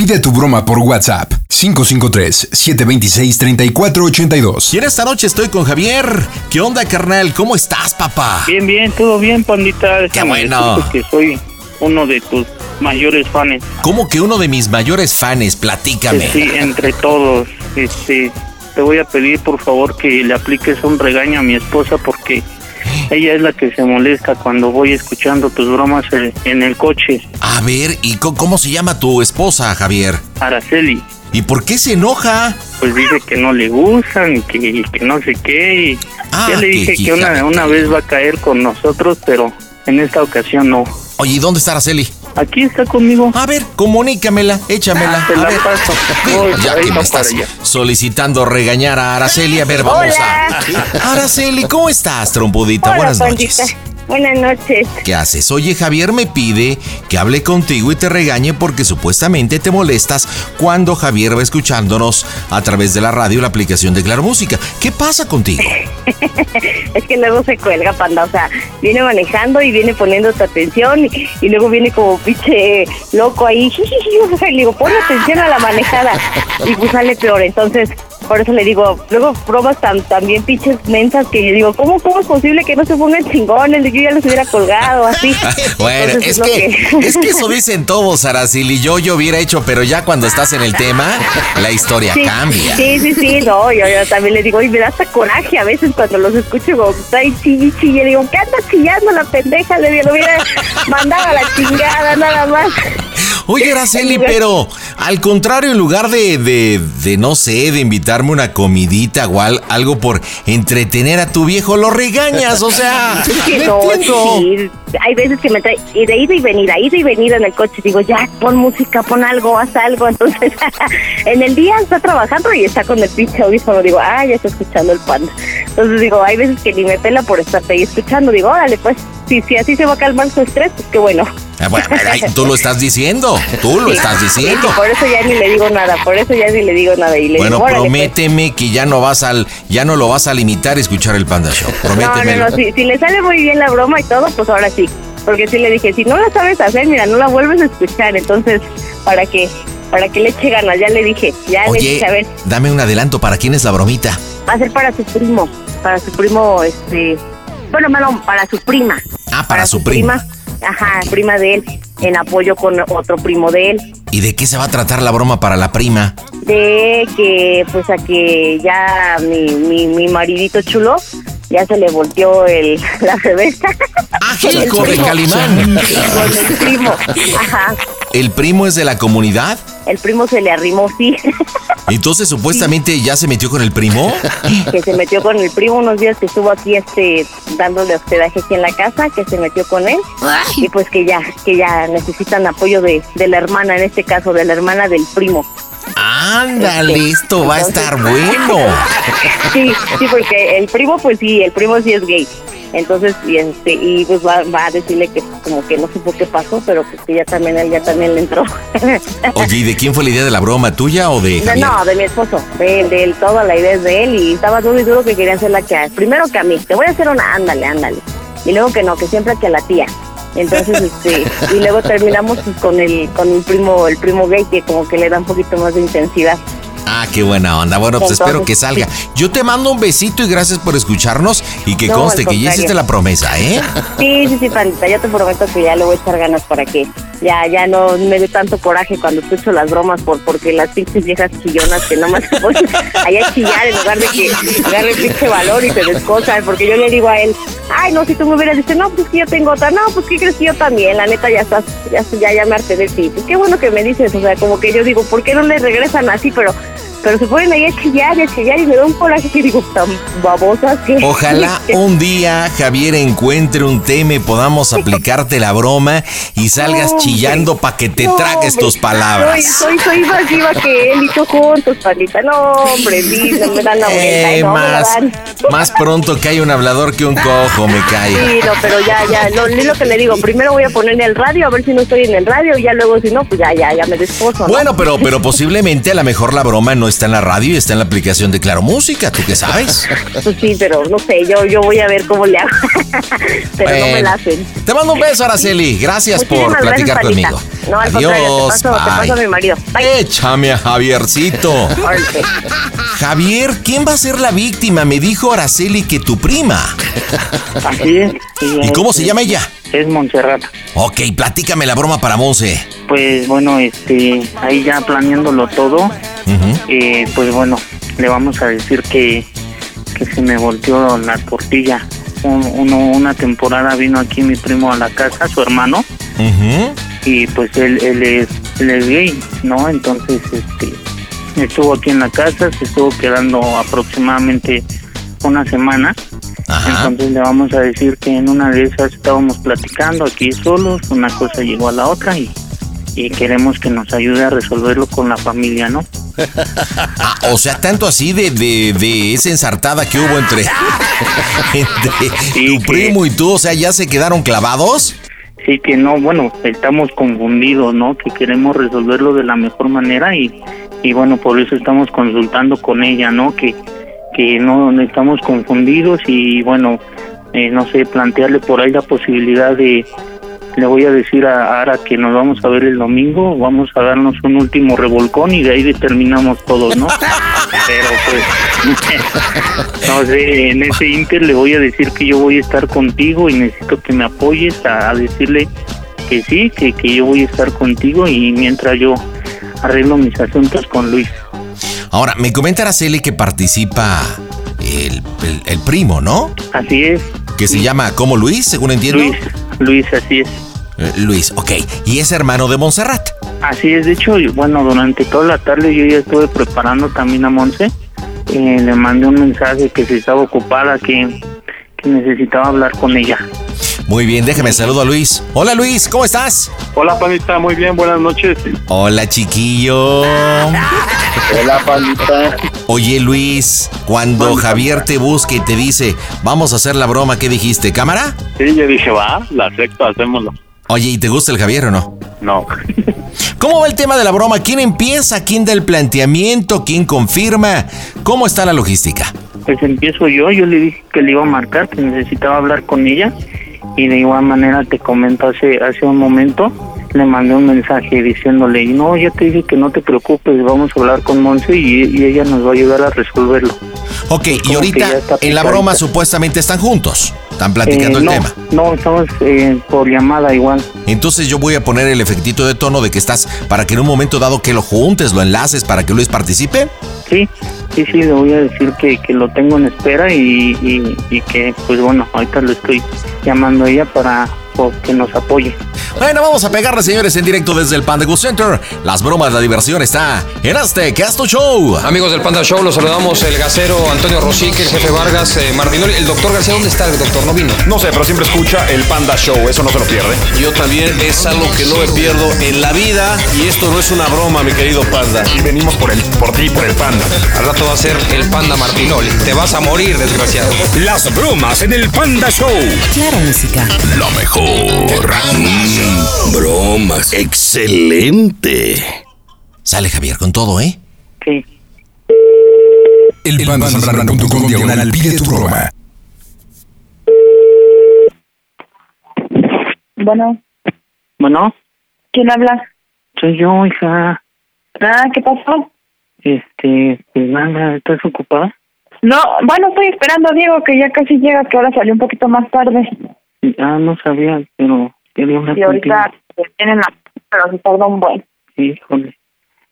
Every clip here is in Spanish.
Pide tu broma por WhatsApp 553-726-3482. Y en esta noche estoy con Javier. ¿Qué onda, carnal? ¿Cómo estás, papá? Bien, bien, todo bien, pandita. Qué bueno. Que soy uno de tus mayores fans. ¿Cómo que uno de mis mayores fans? Platícame. Sí, entre todos. Este, te voy a pedir, por favor, que le apliques un regaño a mi esposa porque ella es la que se molesta cuando voy escuchando tus bromas en el coche. A ver, ¿y cómo se llama tu esposa, Javier? Araceli. ¿Y por qué se enoja? Pues dice que no le gustan, que, que no sé qué. Y Ah, ya le dije que que una, una vez va a caer con nosotros, pero en esta ocasión no. Oye, ¿y dónde está Araceli? Aquí está conmigo. A ver, comunícamela, échamela. Te A la ver. paso. Ya que me estás solicitando regañar a Araceli, a ver, vamos a. Araceli, ¿cómo estás, trompudita? Hola, Buenas pandita. Buenas noches. ¿Qué haces? Oye, Javier me pide que hable contigo y te regañe porque supuestamente te molestas cuando Javier va escuchándonos a través de la radio y la aplicación de Claro Música. ¿Qué pasa contigo? Es que luego se cuelga, panda. O sea, viene manejando y viene poniendo tu atención y, y luego viene como pinche loco ahí. Y le digo, pon atención a la manejada. Y pues sale peor. Entonces, por eso le digo, luego bromas tan, también pinches mensas que yo digo, ¿cómo, ¿cómo es posible que no se pongan chingones? Yo ya los hubiera colgado así. Bueno, Entonces, es lo que, es que eso dicen todos, Araceli. Yo, yo hubiera hecho, pero ya cuando estás en el tema, la historia Sí, cambia. Sí, sí, sí, no, yo, yo también le digo, y me da hasta coraje a veces cuando los escucho como está ahí chille, chille, le digo, ¿qué anda chillando la pendeja? Le digo, lo hubiera mandado a la chingada, nada más. Oye, Araceli, pero al contrario, en lugar de, de, de, no sé, de invitarme una comidita o al- algo por entretener a tu viejo, lo regañas, o sea, Sí, no no, sí, hay veces que me trae y de ida y venida, ida y venida en el coche. Digo, ya, pon música, pon algo, haz algo. Entonces, en el día está trabajando y está con el pinche audífono. Digo, ah, ya está escuchando el panda. Entonces, digo, hay veces que ni me pela por estarte ahí escuchando. Digo, órale, pues, si, si así se va a calmar su estrés, pues qué bueno. Ah, bueno, tú lo estás diciendo, tú lo Sí, estás diciendo. sí, por eso ya ni le digo nada, por eso ya ni le digo nada. Y le Bueno, digo, pues. prométeme que ya no vas al, ya no lo vas a limitar a escuchar el Panda Show. No, Prométemelo. no, no, si, si le sale muy bien la broma y todo, pues ahora sí. Porque sí le dije, si no la sabes hacer, mira, no la vuelves a escuchar. Entonces, ¿para qué? Para que le eche ganas, ya le dije, ya le dije, a ver, dame un adelanto, ¿para quién es la bromita? va a ser para su primo, para su primo, este, bueno, no, para su prima. Ah, para su prima. Ajá, prima de él, en apoyo con otro primo de él. ¿Y de qué se va a tratar la broma para la prima? de que pues a que ya mi, mi, mi maridito chulo ya se le volteó el la cerveza. ¡Ah, Con el hijo de primo. Calimán! Con el primo. Ajá. ¿El primo es de la comunidad? El primo se le arrimó, sí. Entonces supuestamente ya se metió con el primo. que se metió con el primo unos días que estuvo aquí este dándole hospedaje aquí en la casa, que se metió con él. Y pues que ya, que ya necesitan apoyo de, de la hermana, en este caso, de la hermana del primo. Ándale, esto va a estar bueno. Sí, sí, porque el primo, pues sí, el primo sí es gay. Entonces, y este, y pues va, va a decirle que como que no supo qué pasó, pero pues que ya también él ya también le entró. Oye, ¿y de quién fue la idea de la broma? ¿Tuya o de No, Javier? no, de mi esposo, de, de él, toda la idea es de él y estaba duro y duro que quería hacerla que a. Primero que a mí, te voy a hacer una, ándale, ándale. Y luego que no, que siempre que a la tía. Entonces, este, y luego terminamos pues, con el, con el primo, el primo gay que como que le da un poquito más de intensidad. Ah, qué buena onda. Bueno, pues Entonces, espero que salga. Yo te mando un besito y gracias por escucharnos y que No, conste que ya hiciste la promesa, ¿eh? Sí, sí, sí, pandita, yo te prometo que ya le voy a echar ganas para que ya ya no me dé tanto coraje cuando escucho las bromas por porque las pinches viejas chillonas que nomás se ponen ahí a chillar en lugar de que agarre pinche valor y se descosan, porque yo le digo a él, ay no, si tú me hubieras dicho, no, pues que yo tengo otra, no, pues que crees que yo también, la neta ya estás, ya, ya, ya me harté de ti, pues qué bueno que me dices, o sea, como que yo digo, ¿por qué no le regresan así? Pero pero se ponen ahí a chillar y a chillar y me da un coraje que digo, tan babosas que... Ojalá un día Javier encuentre un tema y podamos aplicarte la broma y salgas chillando para que te tragues tus palabras. Soy, soy, más viva que él y tú juntos, palita. No, hombre, no me dan la vuelta. Eh, no, más, más pronto que hay un hablador que un cojo, me cae. Sí, no, pero ya, ya, lo, es lo que le digo. Primero voy a ponerle el radio, a ver si no estoy en el radio, y ya luego si no, pues ya, ya, ya me desposo. ¿no? Bueno, pero, pero posiblemente a lo mejor la broma no está en la radio y está en la aplicación de Claro Música, ¿tú qué sabes? Pues sí, pero no sé, yo, yo voy a ver cómo le hago. pero no me la hacen. Te mando un beso, Araceli. Gracias por platicar gracias, conmigo. No, al contrario, Adiós. te paso, te paso a mi marido. Bye. Échame a Javiercito. Órale. Javier, ¿quién va a ser la víctima? Me dijo Araceli que tu prima. Así es. sí, ¿Y cómo se llama ella? Es Montserrat. Ok, platícame la broma para Monse. Pues bueno, este, ahí ya planeándolo todo, Ujú. eh, pues bueno, le vamos a decir que, que se me volteó la tortilla. Un- uno, una temporada vino aquí mi primo a la casa, su hermano, Ujú. Y pues él, él, es, él es gay, ¿no? Entonces, este, estuvo aquí en la casa, se estuvo quedando aproximadamente una semana. Ajá. Entonces le vamos a decir que en una de esas estábamos platicando aquí solos, una cosa llegó a la otra y, y queremos que nos ayude a resolverlo con la familia, ¿no? Ah, o sea, tanto así de, de, de esa ensartada que hubo entre, entre Sí, tu que- primo y tú, o sea, ¿ya se quedaron clavados? Sí que no, bueno, estamos confundidos, ¿no? Que queremos resolverlo de la mejor manera y, y bueno, por eso estamos consultando con ella, ¿no? Que, que no estamos confundidos y bueno, eh, no sé, plantearle por ahí la posibilidad de, le voy a decir a Ara que nos vamos a ver el domingo, vamos a darnos un último revolcón y de ahí determinamos todos, ¿no? Pero pues, no sé, en ese inter le voy a decir que yo voy a estar contigo y necesito que me apoyes a, a decirle que sí, que, que yo voy a estar contigo y mientras yo arreglo mis asuntos con Luis. Ahora, me comenta Araceli que participa el, el- el primo, ¿no? Así es, Que se llama como Luis, según entiendo. Luis, Luis, así es. Eh, Luis, ok. Y es hermano de Montserrat. Así es, de hecho, bueno, durante toda la tarde yo ya estuve preparando también a Monse. Eh, le mandé un mensaje que si estaba ocupada, que, que necesitaba hablar con ella. Muy bien, déjame saludo a Luis. Hola Luis, ¿cómo estás? Hola, panita, muy bien, buenas noches. Hola chiquillo. Hola, panita. Oye Luis, cuando Javier te busca y te dice, vamos a hacer la broma, ¿qué dijiste? ¿Cámara? Sí, yo dije, va, la acepto, hacémoslo. Oye, ¿y te gusta el Javier o no? No. ¿Cómo va el tema de la broma? ¿Quién empieza? ¿Quién da el planteamiento? ¿Quién confirma? ¿Cómo está la logística? Pues empiezo yo, yo le dije que le iba a marcar, que necesitaba hablar con ella y de igual manera te comento hace, hace un momento, le mandé un mensaje diciéndole, no, ya te dije que no te preocupes, vamos a hablar con Monse y, y ella nos va a ayudar a resolverlo. Ok, y ahorita en la broma supuestamente están juntos. Están platicando Eh, el tema. No, estamos eh, por llamada igual. Entonces yo voy a poner el efectito de tono de que estás para que en un momento dado que lo juntes, lo enlaces para que Luis participe. Sí, sí, sí, le voy a decir que, que lo tengo en espera y, y, y que, pues bueno, ahorita lo estoy llamando a ella para que nos apoye. Bueno, vamos a pegarle, señores, en directo desde el Panda Go Center. Las bromas, la diversión está en este Casto Show. Amigos del Panda Show, los saludamos el gasero Antonio Rosique, el jefe Vargas, eh, Martinoli. El doctor García, ¿dónde está el doctor? No vino. No sé, pero siempre escucha el Panda Show, eso no se lo pierde. Yo también es algo que no me pierdo en la vida y esto no es una broma, mi querido panda. Y venimos por, el, por ti, por el Panda. Al rato va a ser el Panda Martinoli. Te vas a morir, desgraciado. Las bromas en el Panda Show. Claro Música. Lo mejor. Bromas. Excelente. Sale Javier con todo, ¿eh? Sí. El pandasambrano.com diagonal pide tu broma. Bueno, Bueno, ¿quién habla? soy yo, hija. Ah, ¿qué pasó? Este, pues nada, ¿estás ocupada? No, bueno, estoy esperando a Diego que ya casi llega, que ahora salió un poquito más tarde. Ah, no sabía, pero quería hablar Y ahorita contigo. pues, viene en la, Pero se tardó un buen. Híjole,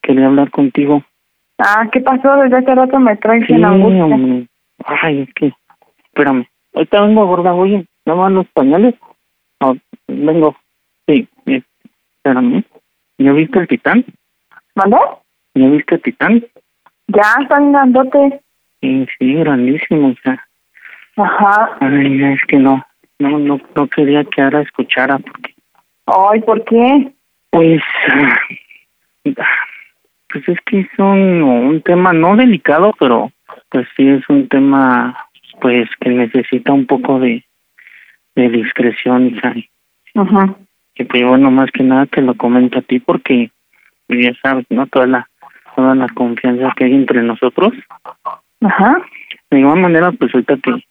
quería hablar contigo. Ah, ¿qué pasó? Desde hace rato me traes Sí, en angustia. hombre. Ay, es que, espérame. Ahorita vengo, gorda, oye, ¿no van los pañales? No, vengo. Sí, eh, espérame. ¿Ya viste el titán? ¿Mandó? ¿Ya viste el titán? Ya, están grandote. Sí, sí, grandísimo, o sea. Ajá. Ay, es que no, no, no, no quería que ahora escuchara porque, Ay, ¿por qué? pues, ah, pues es que es un, un tema no delicado, pero pues sí es un tema, pues que necesita un poco de, de discreción, hija. Ajá. Y pues bueno, más que nada te lo comento a ti porque pues, ya sabes, ¿no? Toda la, toda la confianza que hay entre nosotros. Ajá. De igual manera, pues ahorita que,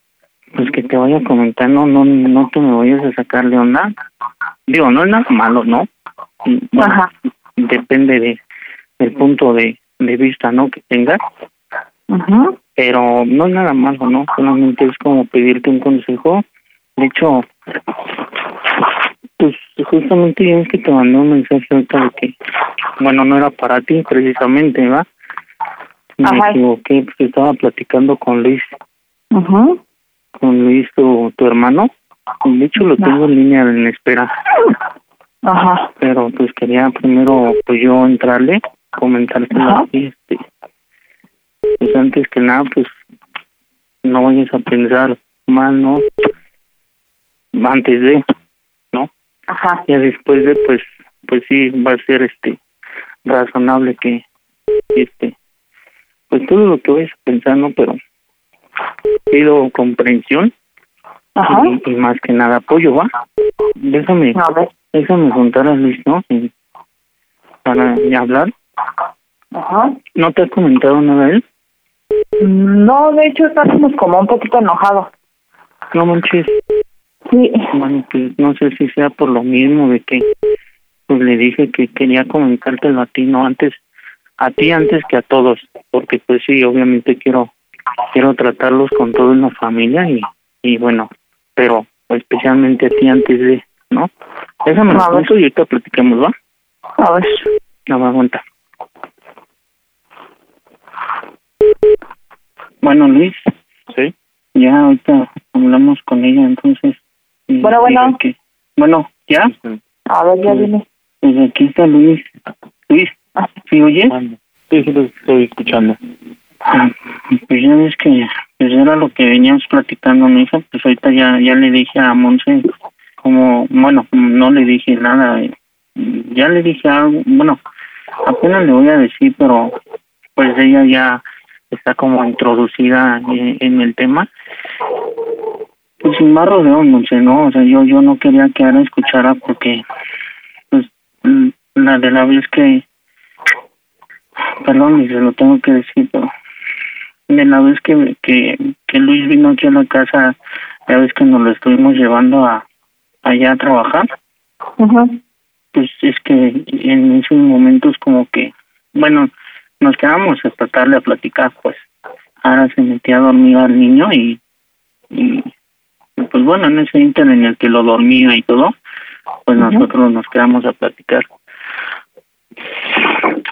pues que te vaya comentando, no, no te me vayas a sacar de onda. Digo, no es nada malo, ¿no? Bueno, Ajá. Depende de, del punto de, de vista, ¿no? Que tengas. Ajá. Pero no es nada malo, ¿no? Solamente es como pedirte un consejo. De hecho, pues justamente ya es que te mandé un mensaje ahorita de que, bueno, no era para ti precisamente, ¿va? Me Ajá. equivoqué, pues estaba platicando con Luis, Ajá. Con Luis, tu, tu hermano. De hecho, lo tengo en línea en espera. Ajá. Pero pues quería primero, pues yo entrarle, así, este. Pues antes que nada, pues no vayas a pensar mal, ¿no? Antes de, ¿no? Ajá. Ya después de, pues, pues sí, va a ser, este, razonable que, este, pues todo lo que vayas a pensar, ¿no? Pero pido comprensión Ajá. y, y más que nada apoyo, ¿va? Déjame, A ver. déjame juntar a Luis, ¿no? Y- para hablar. Ajá. ¿No te ha comentado nada él? No, de hecho estamos como un poquito enojados. No manches. Sí. Bueno, pues no sé si sea por lo mismo de que pues le dije que quería comentártelo a ti, no antes, a ti antes que a todos, porque pues sí, obviamente quiero quiero tratarlos con todo en la familia y, y bueno, pero especialmente a ti antes de, ¿no? Déjame ver. apunto y ahorita platicamos, ¿va? A ver. No me aguanta. Bueno, Luis. Sí. Ya ahorita hablamos con ella, entonces. Bueno, bueno. que- bueno, ¿ya? A ver, ya viene. Pues aquí está Luis. Luis, ¿sí oyes? Sí, sí, lo estoy escuchando. Pues ya ves que pues era lo que veníamos platicando, mi hija. Pues ahorita ya, ya le dije a Monse, como, bueno, no le dije nada. Ya le dije algo, bueno, apenas le voy a decir, pero pues ella ya está como introducida en, el tema. Pues sin más rodeo, Monse, ¿no? O sea, yo, yo no quería que ahora escuchara porque, pues, la de la vez que perdón, y se lo tengo que decir, pero de la vez que, que, que Luis vino aquí a la casa, la vez que nos lo estuvimos llevando a allá a trabajar, pues es que en esos momentos como que, bueno, nos quedamos hasta tarde a platicar, pues. Ahora se metía a dormir al niño y, y pues bueno, en ese inter en el que lo dormía y todo, pues nosotros nos quedamos a platicar.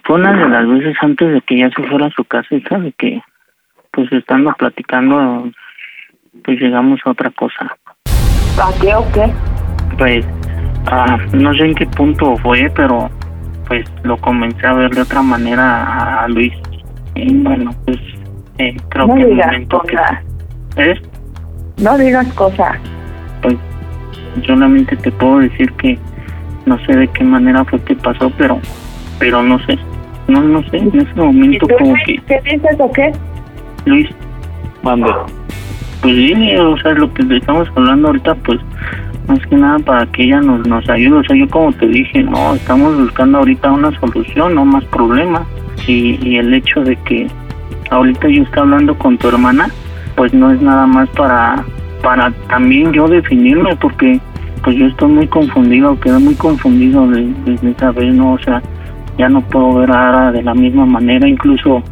Fue una de las veces antes de que ya se fuera a su casa, de que, pues estando platicando, pues llegamos a otra cosa. ¿A qué o qué? Pues, ah, no sé en qué punto fue, pero pues lo comencé a ver de otra manera a, Luis. Y bueno, pues eh, creo No que el digas momento que... ¿Eh? No digas cosas. Pues solamente te puedo decir que no sé de qué manera fue que pasó, pero pero no sé. No, no sé, en ese ¿Y momento tú como que qué dices o qué? Luis, Mande. pues sí, o sea, lo que estamos hablando ahorita, pues más que nada para que ella nos, nos ayude. O sea, yo como te dije, no, estamos buscando ahorita una solución, no más problemas. Y, y el hecho de que ahorita yo esté hablando con tu hermana, pues no es nada más para, para también yo definirme, porque pues yo estoy muy confundido, quedé muy confundido de- desde esa vez, ¿no? O sea, ya no puedo ver a Ara de la misma manera, incluso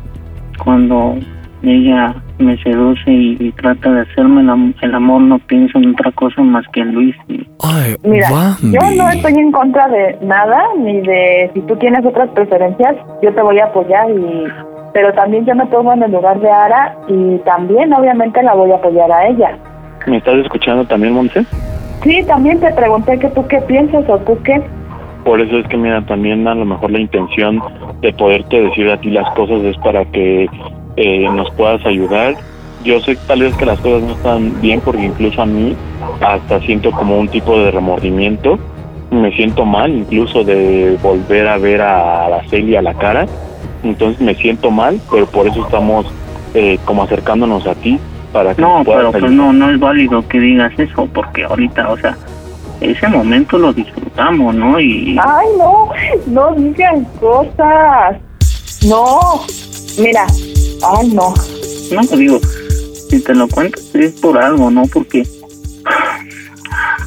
cuando ella me seduce y, y trata de hacerme el, am- el amor, no pienso en otra cosa más que en Luis. y- Mira, yo no estoy en contra de nada, ni de si tú tienes otras preferencias, yo te voy a apoyar y pero también yo me pongo en el lugar de Ara y también obviamente la voy a apoyar a ella. ¿Me estás escuchando también, Monse? Sí, también te pregunté que tú qué piensas o tú qué. Por eso es que, mira, también a lo mejor la intención de poderte decir a ti las cosas es para que eh, nos puedas ayudar. Yo sé tal vez que las cosas no están bien porque incluso a mí hasta siento como un tipo de remordimiento. Me siento mal incluso de volver a ver a Araceli a la cara. Entonces me siento mal, pero por eso estamos eh, como acercándonos a ti para que No, pero pues no, no es válido que digas eso, porque ahorita, o sea, ese momento lo disfrutamos, ¿no? Y Ay, no, no digan cosas. No, mira, ay, no. no digo, si te lo cuento es por algo, ¿no? Porque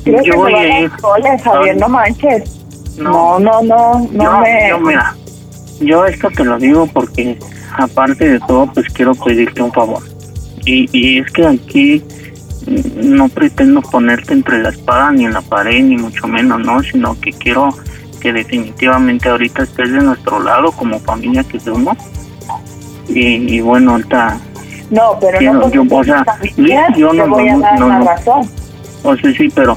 que yo voy a ir. Javier, no manches. No, no, no, no yo, me... yo, mira, yo esto te lo digo porque aparte de todo, pues quiero pedirte un favor. Y, y es que aquí no pretendo ponerte entre la espada ni en la pared, ni mucho menos, ¿no? Sino que quiero que definitivamente ahorita estés de nuestro lado como familia que somos. Y, y bueno, ahorita, No, pero Quiero- no yo, o sea, familiar, yo no- voy a no- dar no- no. razón. o sea, sí, pero,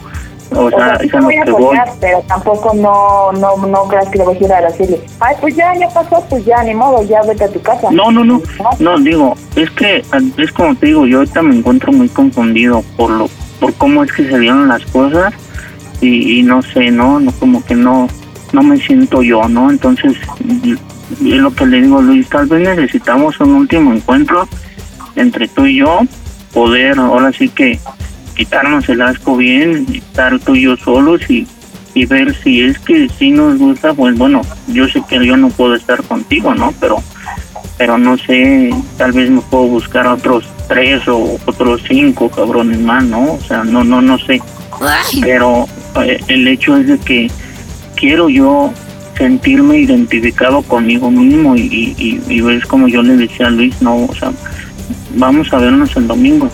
o O sea, sea, lo voy a apoyar, pero tampoco no, no, no creas que le voy a decir a Araceli. Ay, pues ya, ya pasó, pues ya, ni modo, ya vete a tu casa. No, no, no, no, digo, es que es como te digo, yo ahorita me encuentro muy confundido por lo, por cómo es que se dieron las cosas y, y no sé, no, no, como que no, no me siento yo, ¿no? Entonces, y- es lo que le digo a Luis, tal vez necesitamos un último encuentro entre tú y yo, poder ahora sí que quitarnos el asco bien, estar tú y yo solos y, y ver si es que sí nos gusta, pues bueno, yo sé que yo no puedo estar contigo, ¿no? Pero pero no sé, tal vez me puedo buscar otros tres o otros cinco cabrones más, ¿no? O sea, no, no, no sé. Pero eh, el hecho es de que quiero yo sentirme identificado conmigo mismo y, y, y, y ves como yo le decía a Luis, no, o sea, vamos a vernos el domingo.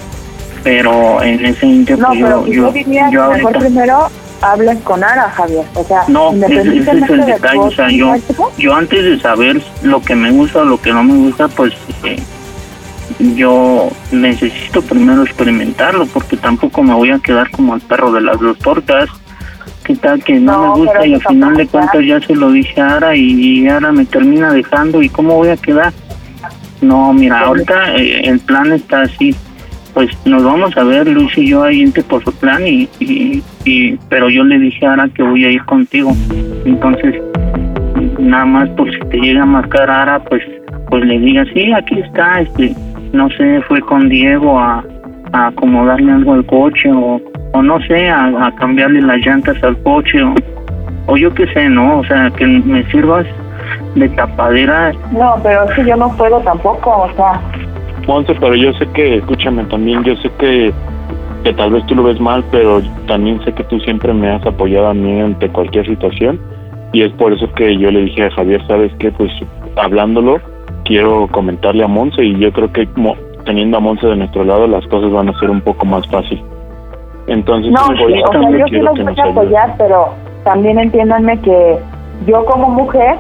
Pero en ese inter No, pero yo, yo, diría mejor ahorita- primero hablen con Ara, Javier. O sea, no, ese, ese es el de detalle. O sea, yo, yo antes de saber lo que me gusta o lo que no me gusta, pues eh, yo necesito primero experimentarlo porque tampoco me voy a quedar como el perro de las dos tortas. ¿Qué tal que no, No, me gusta y al final de cuentas ya se lo dije a Ara y Ara me termina dejando y cómo voy a quedar? No, mira, ahorita eh, el plan está así. Pues nos vamos a ver Luis y yo ahí en Tepozotlán y, y, y pero yo le dije a Ara que voy a ir contigo. Entonces, nada más por si te llega a marcar Ara, pues pues le diga, sí, aquí está, este, no sé, fue con Diego a, a acomodarle algo al coche o, o no sé, a, a cambiarle las llantas al coche o, o yo qué sé, ¿no? O sea, que me sirvas de tapadera No, pero es que yo no puedo tampoco, o sea, Monse, pero yo sé que, escúchame también, yo sé que, que tal vez tú lo ves mal, pero también sé que tú siempre me has apoyado a mí ante cualquier situación y es por eso que yo le dije a Javier, ¿sabes qué? Pues hablándolo, quiero comentarle a Monse y yo creo que mo- teniendo a Monse de nuestro lado las cosas van a ser un poco más fácil. Entonces, no, sí, o sea, yo sí los voy a apoyar, pero también entiéndanme que yo como mujer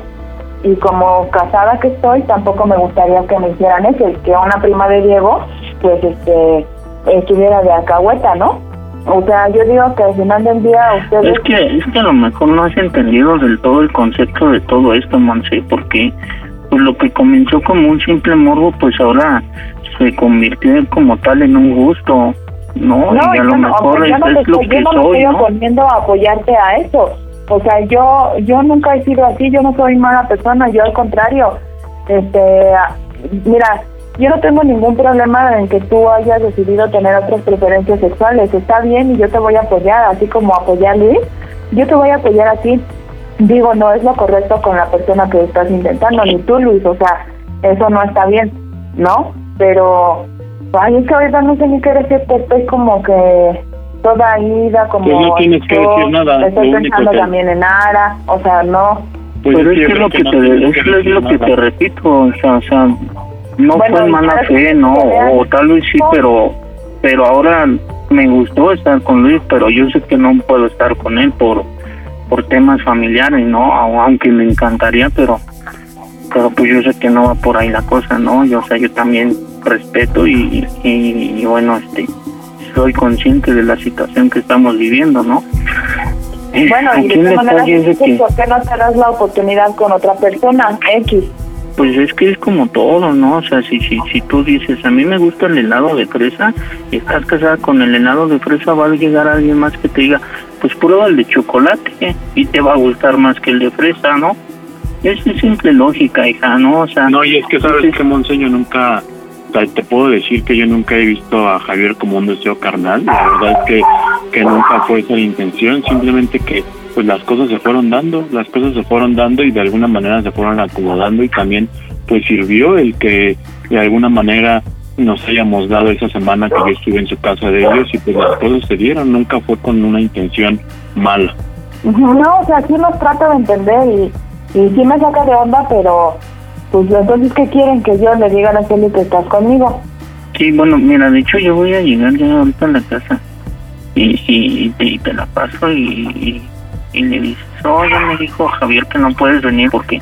y como casada que estoy, tampoco me gustaría que me hicieran eso, que una prima de Diego, pues, este, estuviera de alcahueta, ¿no? O sea, yo digo que al final del día ustedes... Es que, es que a lo mejor no has entendido del todo el concepto de todo esto, Monse, porque pues lo que comenzó como un simple morbo, pues ahora se convirtió como tal en un gusto, ¿no? y a yo lo no, mejor yo es, no, te es lo que no me soy, estoy ¿no? oponiendo a apoyarte a eso. O sea, yo yo nunca he sido así, yo no soy mala persona, yo al contrario. Este, mira, yo no tengo ningún problema en que tú hayas decidido tener otras preferencias sexuales. Está bien y yo te voy a apoyar, así como apoyé a Luis, yo te voy a apoyar a ti. Digo, no es lo correcto con la persona que estás intentando, ni tú, Luis, o sea, eso no está bien, ¿no? Pero, ay, es que ahorita no sé ni qué decirte, estoy como que toda ida, como... Pues no tienes que decir nada, Estoy lo pensando que- también en Ara, o sea, no... Pues Pero es que es lo que no te, es, que es lo te repito, o sea, o sea, no Bueno, fue mala fe, no, o tal vez sí, pero pero ahora me gustó estar con Luis, pero yo sé que no puedo estar con él por por temas familiares, ¿no? Au- Aunque me encantaría, pero pero pues yo sé que no va por ahí la cosa, ¿no? Yo, o sea, yo también respeto y, y, y bueno, este soy consciente de la situación que estamos viviendo, ¿no? Bueno, y de dices, que ¿por qué no te das la oportunidad con otra persona? X. Pues es que es como todo, ¿no? O sea, si, si, si tú dices, a mí me gusta el helado de fresa y estás casada con el helado de fresa, va a llegar alguien más que te diga, pues prueba el de chocolate ¿eh? y te va a gustar más que el de fresa, ¿no? Es es simple lógica, hija, ¿no? O sea, No, y es que sabes entonces, que Monseño nunca, te puedo decir que yo nunca he visto a Javier como un deseo carnal, la verdad es que, que nunca fue esa la intención, simplemente que pues las cosas se fueron dando, las cosas se fueron dando y de alguna manera se fueron acomodando y también pues sirvió el que de alguna manera nos hayamos dado esa semana que yo estuve en su casa de ellos y pues las cosas se dieron, nunca fue con una intención mala. No, o sea, sí los trato de entender y, y sí me saca de onda, pero pues entonces, ¿qué quieren que yo le diga a Araceli que estás conmigo? Sí, bueno, mira, de hecho yo voy a llegar ya ahorita a la casa y, y, te, la paso y, y, y le dices, oye, me dijo Javier que no puedes venir porque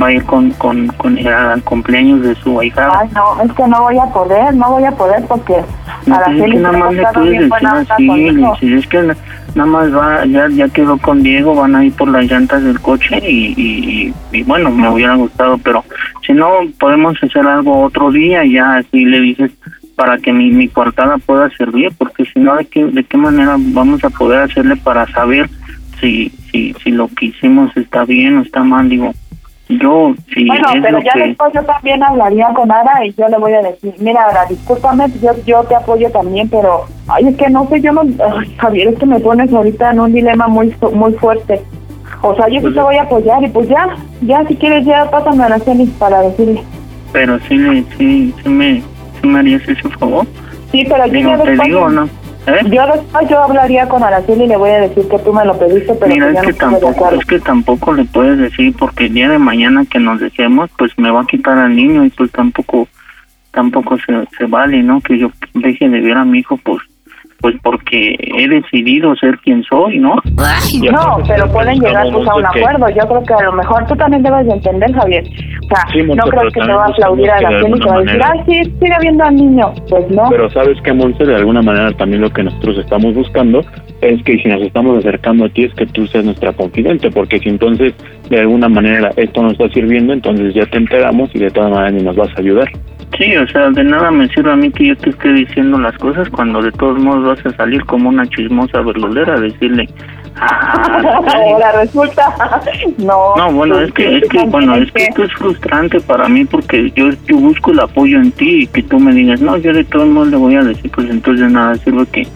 va a ir con, con, con el, al cumpleaños de su ahijada. Ay, no, es que no voy a poder, no voy a poder porque No, pues es que nada más le puedes decir así, es que na- nada más va, ya, ya quedó con Diego, van a ir por las llantas del coche y, y, y, y bueno, me hubiera gustado, pero si no, podemos hacer algo otro día y ya así le dices para que mi, mi coartada pueda servir, porque si no, ¿de qué, ¿de qué manera vamos a poder hacerle para saber si, si, si lo que hicimos está bien o está mal? Digo, yo, si Bueno, pero ya que... después yo también hablaría con Ara y yo le voy a decir, mira Ara, discúlpame, yo, yo te apoyo también, pero, ay, es que no sé, yo no, ay, Javier, es que me pones ahorita en un dilema muy muy fuerte. O sea, yo sí te voy a apoyar y pues ya, ya si quieres ya pásame a Araceli para decirle. Pero sí, sí, sí me, sí me harías ese favor. Sí, pero yo Digo, ya te digo, ¿no? ¿Eh? yo después yo hablaría con Araceli y le voy a decir que tú me lo pediste, pero Mira, que es no que de tampoco, es que tampoco le puedes decir porque el día de mañana que nos dejemos, pues me va a quitar al niño y pues tampoco, tampoco se, se vale, ¿no? Que yo deje de ver a mi hijo, pues, pues porque he decidido ser quien soy, ¿no? No, pero pueden llegar pues a un acuerdo. Yo creo que a lo mejor tú también debes de entender, Javier. O sea, Sí, no creo que te va a aplaudir a la de y te va a decir, sí, sigue viendo al niño. Pues no. Pero sabes que, Monse, de alguna manera también lo que nosotros estamos buscando es que si nos estamos acercando a ti es que tú seas nuestra confidente, porque si entonces de alguna manera esto nos está sirviendo, entonces ya te enteramos y de todas maneras ni nos vas a ayudar. Sí, o sea, de nada me sirve a mí que yo te esté diciendo las cosas cuando de todos modos vas a salir como una chismosa verdulera a decirle, ah, Ahora resulta. no. No, bueno, es que, es que, bueno, es que esto es frustrante para mí porque yo, yo busco el apoyo en ti y que tú me digas, no, yo de todos modos le voy a decir, pues entonces nada sirve que,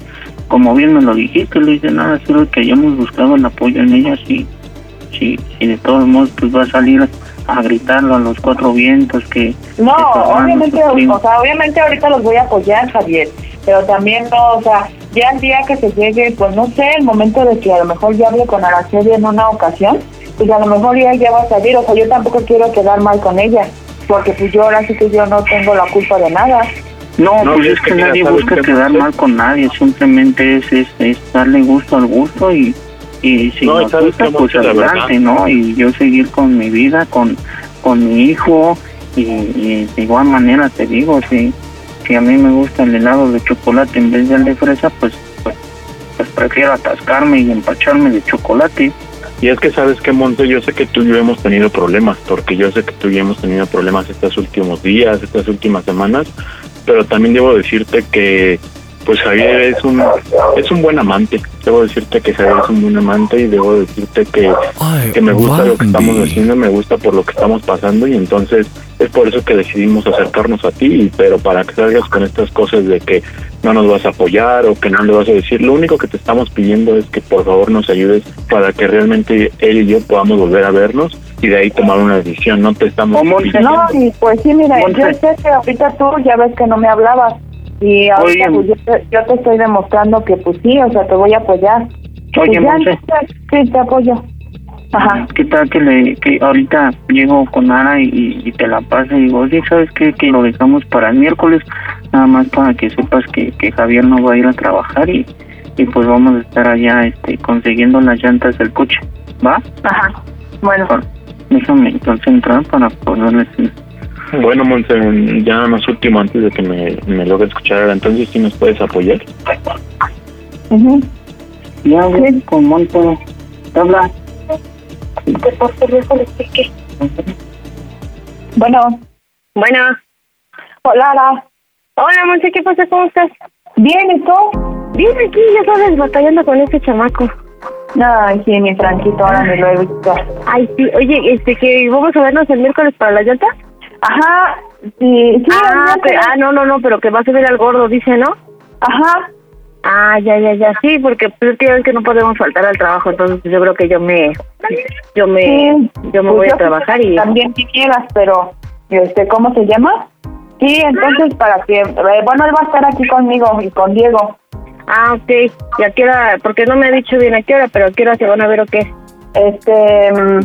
como bien me lo dijiste, le dice, nada sirve que hayamos buscado el apoyo en ella, si, si, si de todos modos pues va a salir a gritarlo a los cuatro vientos que... No, que obviamente, o sea, obviamente ahorita los voy a apoyar, Javier, pero también no, o sea, ya el día que se llegue, pues no sé, el momento de que a lo mejor ya hable con Araceli en una ocasión, pues a lo mejor ya, ya va a salir, o sea, yo tampoco quiero quedar mal con ella, porque pues yo ahora sí que yo no tengo la culpa de nada. No, No, pues es que que nadie ¿sabes busca quedar Monse? mal con nadie, simplemente es, es, es darle gusto al gusto y, y si No, y nos ¿sabes gusta, pues adelante. ¿no? Y yo seguir con mi vida, con, con mi hijo y, y de igual manera te digo, si, si a mí me gusta el helado de chocolate en vez del de fresa, pues, pues, pues prefiero atascarme y empacharme de chocolate. Y es que sabes que, Monte, yo sé que tú y yo hemos tenido problemas, porque yo sé que tú y yo hemos tenido problemas estos últimos días, estas últimas semanas, pero también debo decirte que, pues Javier es un, es un buen amante. Debo decirte que Javier es un buen amante y debo decirte que, que me gusta lo que estamos haciendo, me gusta por lo que estamos pasando y entonces es por eso que decidimos acercarnos a ti, y- pero para que salgas con estas cosas de que no nos vas a apoyar o que no le vas a decir, lo único que te estamos pidiendo es que por favor nos ayudes para que realmente él y yo podamos volver a vernos y de ahí tomar una decisión, no te estamos ¿Cómo? pidiendo. No, y pues sí, mira, Monse. yo sé que ahorita tú ya ves que no me hablabas, y ahorita pues, yo, te, yo te estoy demostrando que pues sí, o sea, te voy a apoyar. Oye, pues ya, entonces, sí, te apoyo. Ajá. ¿Qué tal que le que ahorita llego con Ana y, y te la paso y digo, oye, ¿sabes qué? Que lo dejamos para el miércoles, nada más para que sepas que, que Javier no va a ir a trabajar y, y pues vamos a estar allá este consiguiendo las llantas del coche, ¿va? Ajá. Bueno. Déjame concentrar para poder decir. Bueno, Monse, ya más último, antes de que me, me logre escuchar, entonces sí nos puedes apoyar. Ujú. Ya voy con Monte. Habla. Bueno. Bueno. Hola, Ara. Hola, Monse, ¿qué pasa? ¿Cómo estás? Bien, ¿y tú? Bien, aquí, ya sabes, batallando con este chamaco. Ay, sí, mi Franquito, ahora me lo he visto. Ay, sí, oye, este, que vamos a vernos el miércoles para las llantas. Ajá, sí, sí. Ah, pero- ah, no, no, no, pero que va a subir al gordo, dice, ¿no? Ajá. Ah, ya, ya, ya, sí, porque pues es que no podemos faltar al trabajo, entonces pues, yo creo que yo me, yo me, Sí. yo me Pues voy a trabajar y... También quisieras, pero, este, ¿cómo se llama? Sí, entonces para que, eh, bueno, él va a estar aquí conmigo y con Diego. Ah, ok, ¿y a qué hora? Porque no me ha dicho bien a qué hora, pero a qué hora se van a ver o qué. Este, mm,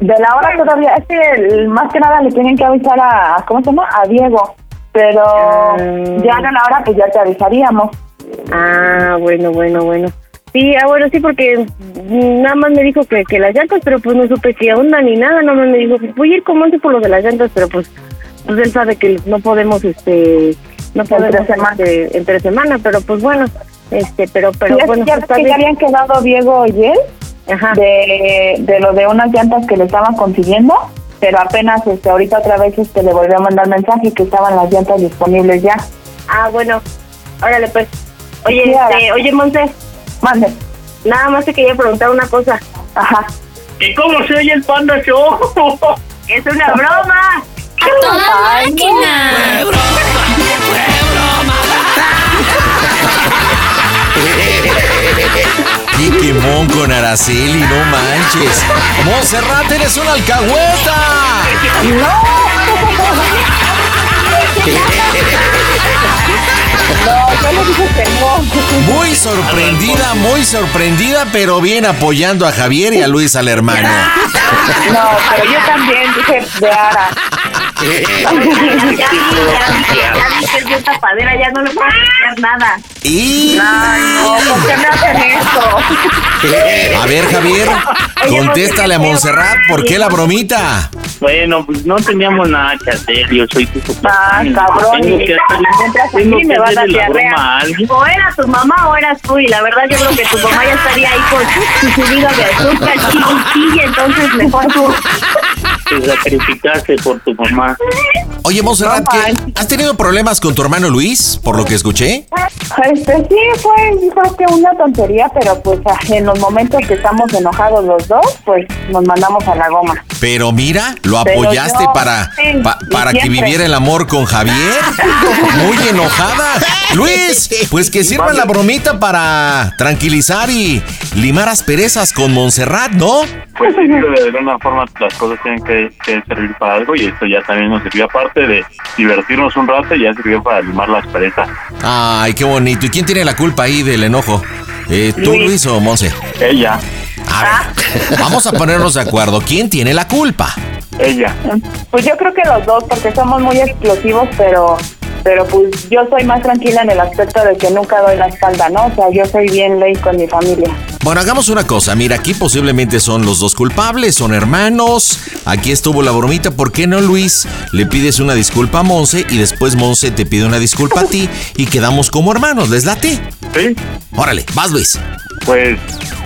de la hora todavía, es que más que nada le tienen que avisar a, ¿cómo se llama? A Diego. Pero ya de la hora pues ya te avisaríamos. Ah, bueno, bueno, bueno. Sí, ah, bueno, sí, porque nada más me dijo que, que las llantas, pero pues no supe qué onda ni nada, nada más me dijo, voy a ir con Monse por lo de las llantas, pero pues, pues él sabe que no podemos, este, no podemos semana. este, entre semana, pero pues bueno, este, pero, pero Sí, es bueno, que ya- está que ya habían quedado Diego y él de, de lo de unas llantas que le estaban consiguiendo, pero apenas este ahorita otra vez este le volvió a mandar mensaje que estaban las llantas disponibles ya. Ah, bueno, órale pues. Oye, Sí, este, oye, Monse. Mande. Nada más te quería preguntar una cosa. Ajá. ¿Y cómo se oye el Panda Show? Es una broma. ¡A toda máquina! ¡Qué quemón con Araceli, no manches! ¡Monserrat, eres una alcahueta! No, le dije que no. Muy sorprendida, muy sorprendida, pero bien apoyando a Javier y a Luis al hermano. No, pero yo también dije de Ara. Ya ya ya ya tapadera, ya no le puedo hacer nada. Y... Ay, no, ¿por qué me hacen esto? A ver, Javier, contéstale a Montserrat, ¿por qué la bromita? Bueno, pues no teníamos nada que hacer, yo soy tu papá. Ah, cabrón, Tengo que hacer- mientras tengo me van a hacerle la broma a alguien. O era tu mamá o eras tú, y la verdad yo creo que tu mamá ya estaría ahí con su subida de azúcar, chille, entonces mejor tú. Te sacrificaste por tu mamá. Oye, Montserrat, ¿qué? ¿has tenido problemas con tu hermano Luis, por lo que escuché? Este sí fue, yo creo que una tontería, pero pues en los momentos que estamos enojados los dos, pues nos mandamos a la goma. Pero mira, lo apoyaste yo- para, sí, pa- y para que viviera el amor con Javier. Muy enojada. Luis, pues que sirva la bromita para tranquilizar y limar asperezas con Montserrat, ¿no? Pues sí, de alguna forma las cosas tienen que, que servir para algo y esto ya también nos sirvió aparte de divertirnos un rato, ya sirvió para limar la aspereza. Ay, qué bonito. ¿Y quién tiene la culpa ahí del enojo? Eh, ¿Tú, Luis. Luis o Monse? Ella. A ver, vamos a ponernos de acuerdo. ¿Quién tiene la culpa? Ella. Pues yo creo que los dos, porque somos muy explosivos, pero pero pues yo soy más tranquila en el aspecto de que nunca doy la espalda, ¿no? O sea, yo soy bien ley con mi familia. Bueno, hagamos una cosa. Mira, aquí posiblemente son los dos culpables, son hermanos. Aquí estuvo la bromita. ¿Por qué no, Luis? Le pides una disculpa a Monse y después Monse te pide una disculpa a ti y quedamos como hermanos. ¿Les late? Sí. Órale, vas, Luis. Pues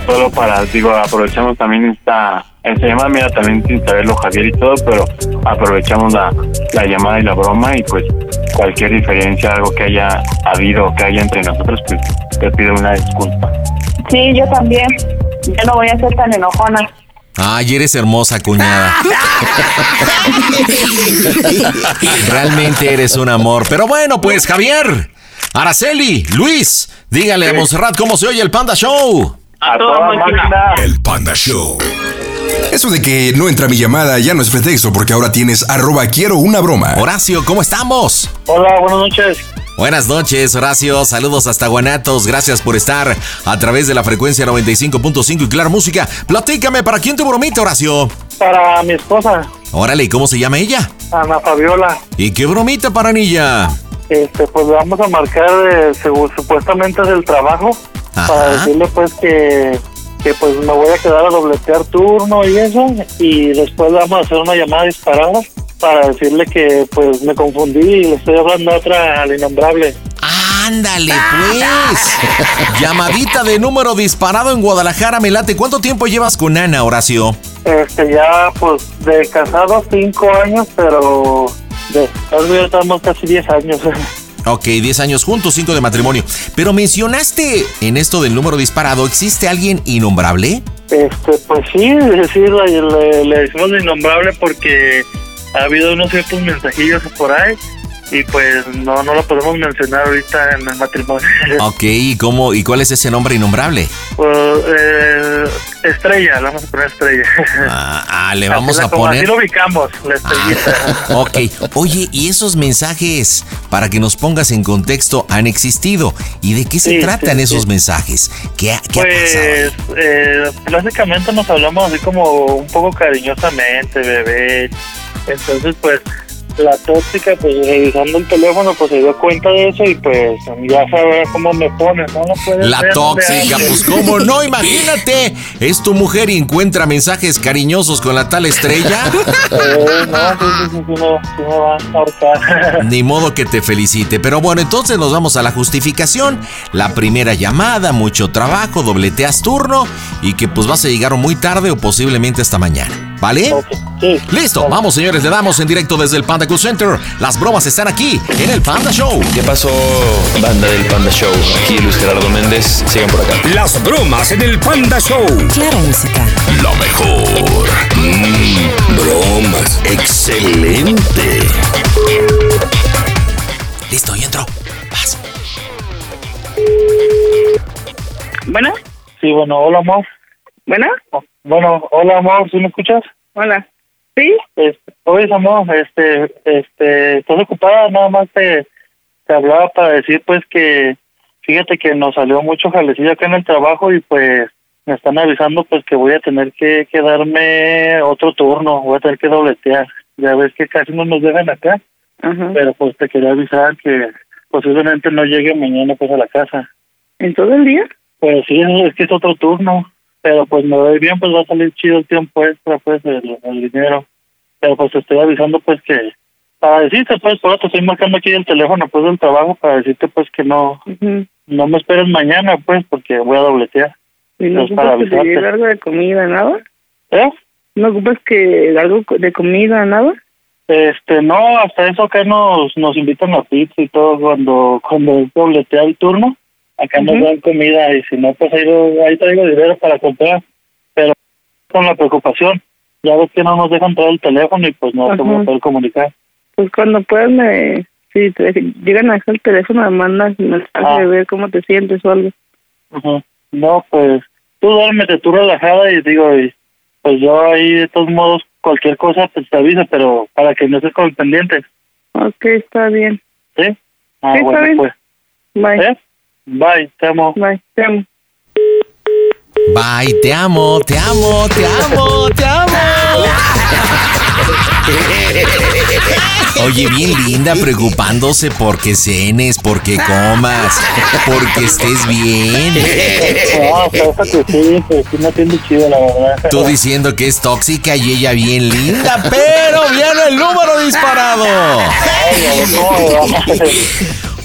solo para, digo, aprovechamos también esta, llamada, mira, también sin saberlo Javier y todo, pero aprovechamos la, la llamada y la broma y pues cualquier diferencia, algo que haya habido o que haya entre nosotros, pues te pido una disculpa. Sí, yo también. Yo no voy a ser tan enojona. Ay, eres hermosa, cuñada. Realmente eres un amor. Pero bueno, pues, Javier, Araceli, Luis, dígale a Montserrat cómo se oye el Panda Show. A toda máquina. El Panda Show. Eso de que no entra mi llamada ya no es pretexto porque ahora tienes arroba quiero una broma. Horacio, ¿cómo estamos? Hola, buenas noches. Buenas noches, Horacio. Saludos hasta Guanatos. Gracias por estar a través de la frecuencia 95.5 y Claro Música. Platícame, ¿para quién tu bromita, Horacio? Para mi esposa, Órale, ¿y cómo se llama ella? Ana Fabiola, ¿Y qué bromita para niña? este, pues le vamos a marcar eh, supuestamente del trabajo para decirle pues que, que pues me voy a quedar a dobletear turno y eso y después le vamos a hacer una llamada disparada para decirle que pues me confundí y le estoy hablando a otra al innombrable. Ándale, pues. Llamadita de número disparado en Guadalajara, me late. ¿Cuánto tiempo llevas con Ana, Horacio? Este ya pues de casado cinco años pero de estamos casi 10 años. Ok, 10 años juntos, 5 de matrimonio. Pero mencionaste en esto del número disparado, ¿existe alguien innombrable? Este, pues sí, es le, le- decimos de innombrable porque ha habido unos ciertos mensajillos por ahí y pues no no lo podemos mencionar ahorita en el matrimonio. Ok, ¿y cómo y cuál es ese nombre innombrable? Pues, eh, estrella, le vamos a poner estrella. Ah, ah, le vamos a como Así poner. lo ubicamos, la estrellita. Ok, oye, ¿y esos mensajes, para que nos pongas en contexto, han existido? ¿Y de qué se Sí, tratan sí, esos sí. mensajes? ¿Qué, ha- qué ha Pues, pasado? eh, básicamente nos hablamos así como un poco cariñosamente, bebé. Entonces, pues, la tóxica, pues, revisando el teléfono, pues, se dio cuenta de eso y, pues, ya sabe cómo me pone, ¿no? No puede La tóxica, pues cómo no, imagínate. Es tu mujer y encuentra mensajes cariñosos con la tal estrella. Eh, no, sí, sí, sí, sí, no, sí me va a ahorcar. Ni modo que te felicite. Pero bueno, entonces nos vamos a la justificación. La primera llamada, mucho trabajo, dobleteas turno y que pues vas a llegar muy tarde o posiblemente hasta mañana. ¿Vale? Listo, vamos señores, le damos en directo desde el Panda Cool Center. Las bromas están aquí en el Panda Show. ¿Qué pasó, banda del Panda Show? Aquí Luis Gerardo Méndez. Sigan por acá. Las bromas en el Panda Show. Claro, música. Lo mejor. Mm, bromas. Excelente. Listo, y entró. Bueno. Sí, bueno, hola, amor. Bueno. Bueno, hola, amor, ¿sí me escuchas? Hola. ¿Sí? Este, oye, amor, este, este, ¿estás ocupada? Nada más te, te hablaba para decir, pues, que fíjate que nos salió mucho jalecillo acá en el trabajo y, pues, me están avisando, pues, que voy a tener que quedarme otro turno, voy a tener que dobletear. Ya ves que casi no nos dejan acá, pero, pues, te quería avisar que posiblemente no llegue mañana, pues, a la casa. ¿En todo el día? Pues sí, es que es otro turno. Pero pues me doy bien, pues va a salir chido el tiempo extra, pues el, el dinero. Pero pues te estoy avisando, pues que para decirte, pues, por te estoy marcando aquí el teléfono, pues del trabajo, para decirte, pues que no no me esperes mañana, pues, porque voy a dobletear. ¿Y no Pues, para que avisarte. lleve algo de comida, nada? ¿Eh? ¿No ocupas que algo de comida, nada? Este, no, hasta eso acá nos nos invitan a pizza y todo cuando cuando dobletea el turno. Acá nos dan comida y si no, pues ahí, traigo dinero para comprar. Pero con la preocupación, ya ves que no nos dejan traer el teléfono y pues no poder comunicar. Pues cuando puedas, me... si te llegan a dejar el teléfono, me mandas mensaje Ah. de ver cómo te sientes o algo. Ujú. No, pues tú duérmete, tú relajada y digo, y, pues yo ahí de todos modos, cualquier cosa pues te avisa, pero para que no estés con el pendiente. Ok, está bien. ¿Sí? Ah, Sí, está bien. pues. Bye. ¿Eh? Bye, te amo. Bye, te amo. Bye, te amo, te amo, te amo, te amo. Oye, bien linda, preocupándose porque cenes, porque comas, porque estés bien. No, pasa que sí, sí me atiende chido, la verdad. Tú diciendo que es tóxica y ella bien linda, pero viene el número disparado.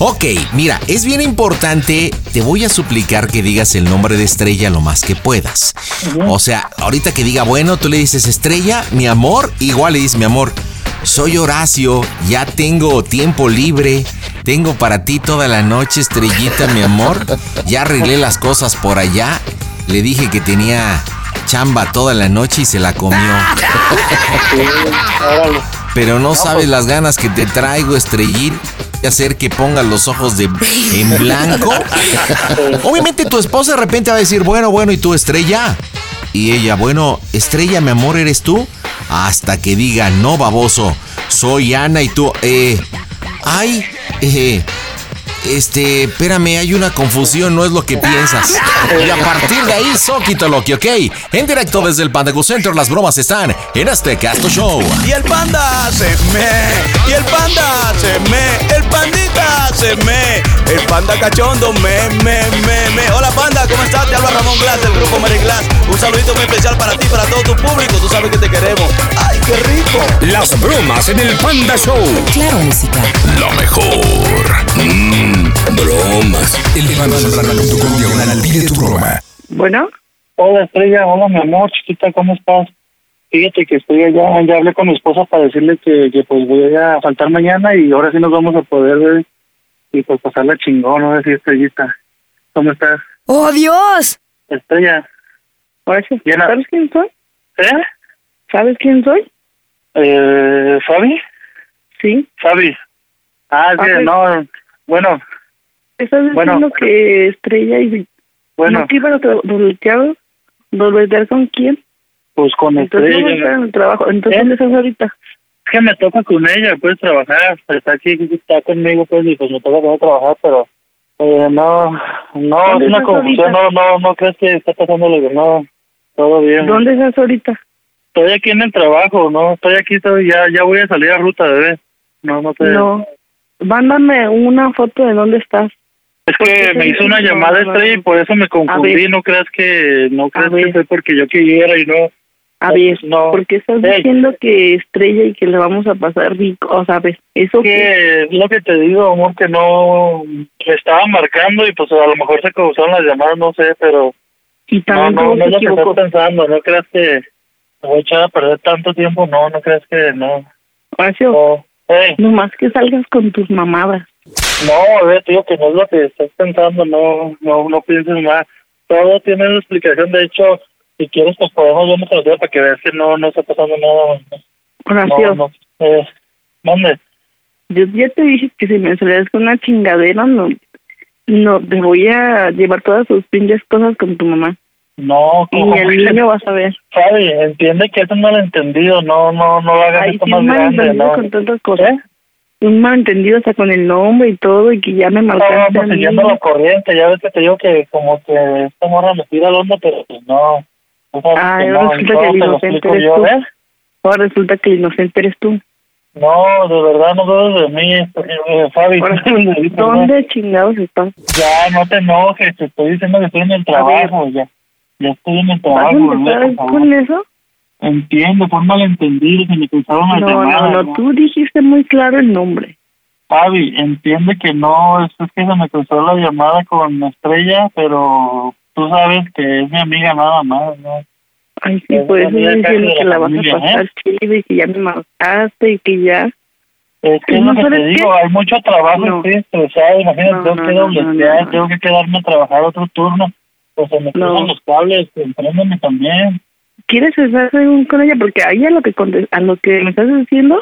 Ok, mira, es bien importante, te voy a suplicar que digas el nombre de Estrella lo más que puedas. O sea, ahorita que diga, bueno, tú le dices Estrella, mi amor, igual le dices, mi amor, soy Horacio, ya tengo tiempo libre, tengo para ti toda la noche, Estrellita, mi amor, ya arreglé las cosas por allá, le dije que tenía chamba toda la noche y se la comió. Pero no sabes las ganas que te traigo, estrellita. de hacer que ponga los ojos de en blanco. Obviamente tu esposa de repente va a decir, bueno, bueno, ¿y tú estrella? Y ella, bueno, estrella, mi amor, ¿eres tú? Hasta que diga, no, baboso, soy Ana y tú, eh, ay, eh, Este, espérame, hay una confusión, no es lo que piensas. Y a partir de ahí, Soquito Loki, ¿ok? En directo desde el Panda Go Center, las bromas están en este Casto Show. Y el panda se me, y el panda se me, el pandita se me, el panda cachondo me, me, me, me. Hola panda, ¿cómo estás? Te habla Ramón Glass del grupo Mary Glass. Un saludito muy especial para ti, para todo tu público. Tú sabes que te queremos. ¡Ay, qué rico! Las bromas en el Panda Show. Claro, música. Lo mejor. Mmm, bromas. Diagonal pide tu broma. Bueno, Hola Estrella, hola mi amor, chiquita, ¿cómo estás? Fíjate que estoy allá, ya hablé con mi esposa para decirle que, que pues voy a faltar mañana y ahora sí nos vamos a poder ver y pues pasarla chingón, ¿no? Decir Estrellita, ¿cómo estás? ¡Oh, Dios! Estrella, ahora sí. Llena- ¿sabes quién soy? ¿eh? ¿Sabes quién soy? Eh, ¿Fabi? Sí. Fabi. Ah, sí, Ah, no, bueno, ¿Estás Bueno. diciendo que Estrella y... bueno, ¿No iban a? ¿Dobletear con quién? pues con Entonces Estrella. en el trabajo. Entonces, ¿Eh? ¿dónde estás ahorita? Es que me toca con ella, puedes trabajar, está aquí, está conmigo, pues, y pues me toca poder trabajar, pero eh, no, no, ¿Dónde es una confusión, no, ahorita? no, no crees que está pasando algo, no, todo bien. ¿Dónde estás ahorita? Estoy aquí en el trabajo, no, estoy aquí, estoy, ya, ya voy a salir a ruta, bebé. No, no te... No. Mándame una foto de dónde estás. Es que me hizo una no, llamada no, estrella y por eso me confundí, no creas que, no creas que fue porque yo quisiera y no. A No, ver, no. porque estás Ey. diciendo que Estrella y que le vamos a pasar rico, o ver, eso que... es lo que te digo, amor, que no me estaba marcando y pues a lo mejor se causaron las llamadas, no sé, pero Y no, también no, no se es lo que estás pensando, no creas que me voy a echar a perder tanto tiempo, no, no creas que no. Horacio, No, Ey, nomás que salgas con tus mamadas. No, bebé, te digo que no es lo que estás pensando, no, no, no pienses más. Todo tiene una explicación, de hecho, si quieres pues podemos vernos otro día para que veas que no, no está pasando nada. Horacio, No, no, eh, mande. yo ya te dije que si me salías con una chingadera, no, no, te voy a llevar todas tus pinches cosas con tu mamá. No, Y ¿cómo el niño vas a ver. Fabi, entiende que es un malentendido, no, no, no lo hagas Ay, esto sí, más grande, ¿no? con tantas cosas. ¿Eh? Un malentendido hasta con el nombre y todo, y que ya me No, marcaste a pues siguiendo la corriente, ya ves que te digo que como que esta morra me tira al hondo, pero pues no. Ay, que ahora no, resulta que el inocente eres yo, tú. Ahora resulta que el inocente eres tú. No, de verdad no dudes de mí, eh, Fabi. ¿Dónde? ¿Dónde chingados estás? Ya, no te enojes, te estoy diciendo que estoy en el trabajo, ya. Ya estoy en el ¿Vas a trabajo, empezar por favor. con eso? Entiendo, fue un malentendido, se me cruzaron las No, llamadas. no, no, tú dijiste muy claro el nombre. Fabi, entiende que no, es, es que se me cruzó la llamada con Estrella, pero tú sabes que es mi amiga nada más, ¿no? Ay, sí, por eso de que la vas familia, a pasar chido y que ya me marcaste y que ya... Es que es ¿No lo que te digo, qué? hay mucho trabajo, No. estoy estresado, imagínate, No, tengo no, que no, dobletear, no, no. tengo que quedarme a trabajar otro turno, pues se me No. cruzan los cables, empréndeme también. ¿Quieres estar según con ella? Porque a ella lo que a lo que me estás diciendo...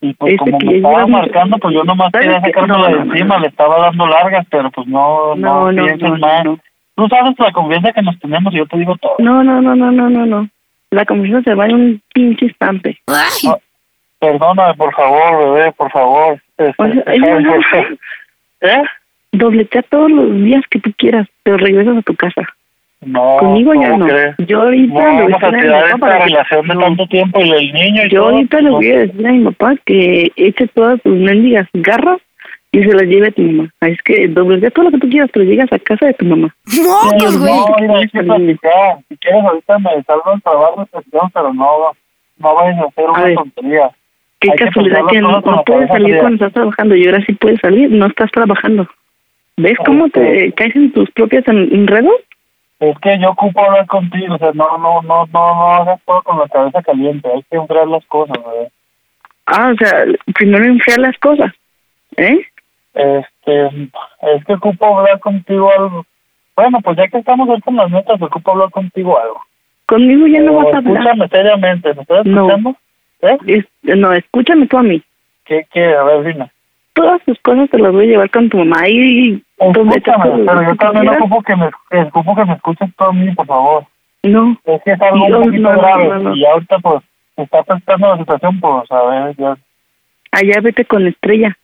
Y pues Ese como que me estaba marcando, pues yo nomás ¿Sabes quería sacármela No, de no, no, encima, le estaba dando largas, pero pues no, no, No, no, pienses no, más. no. Tú sabes la confianza que nos tenemos y yo te digo todo. No, no, no, no, no, no, no. La conversación se va en un pinche estampe. Ah, Perdóname, por favor, bebé, por favor. Este, O. ¿Eh? Dobletea todos los días que tú quieras, pero regresas a tu casa. No, Conmigo ya ¿cómo no. crees? Yo ahorita No, le voy vamos a a decir a mi papá esta para que- relación de no. tanto tiempo y el niño y Yo todo. ahorita le no. voy a decir a mi papá que eche todas tus mendigas garras y se las lleve a tu mamá. Así Es que dobletea todo lo que tú quieras, pero llegas a casa de tu mamá. ¡Mocos, güey! No, mira, hay que platicar. Si quieres, ahorita me salgo del trabajo, sesión, pero no, no vayas a hacer A una ver. tontería. Qué Hay que casualidad que las no, no puedes salir fría. cuando estás trabajando y ahora sí puedes salir, no estás trabajando. ¿Ves cómo te caes en tus propios en- enredos? Es que yo ocupo hablar contigo, o sea, no, no, no, no, no hagas todo con la cabeza caliente, hay que enfriar las cosas, ¿verdad? Ah, o sea, primero enfriar las cosas. ¿Eh? Este, es que ocupo hablar contigo algo. Bueno, pues ya que estamos ahí con las metas, ocupo hablar contigo algo. Conmigo ya no vas a hablar. Escúchame seriamente, ¿me estás No. escuchando? ¿Eh? Es- no, escúchame tú a mí. ¿Qué, qué? A ver, dime. Todas tus cosas te las voy a llevar con tu mamá y te Escúchame, pero yo también ocupo que me, ocupo que me escuches tú a mí, por favor. No. Es que es algo No, un poquito no, grave no, y ahorita pues está prestando la situación, pues a ver, ya. Allá vete con Estrella.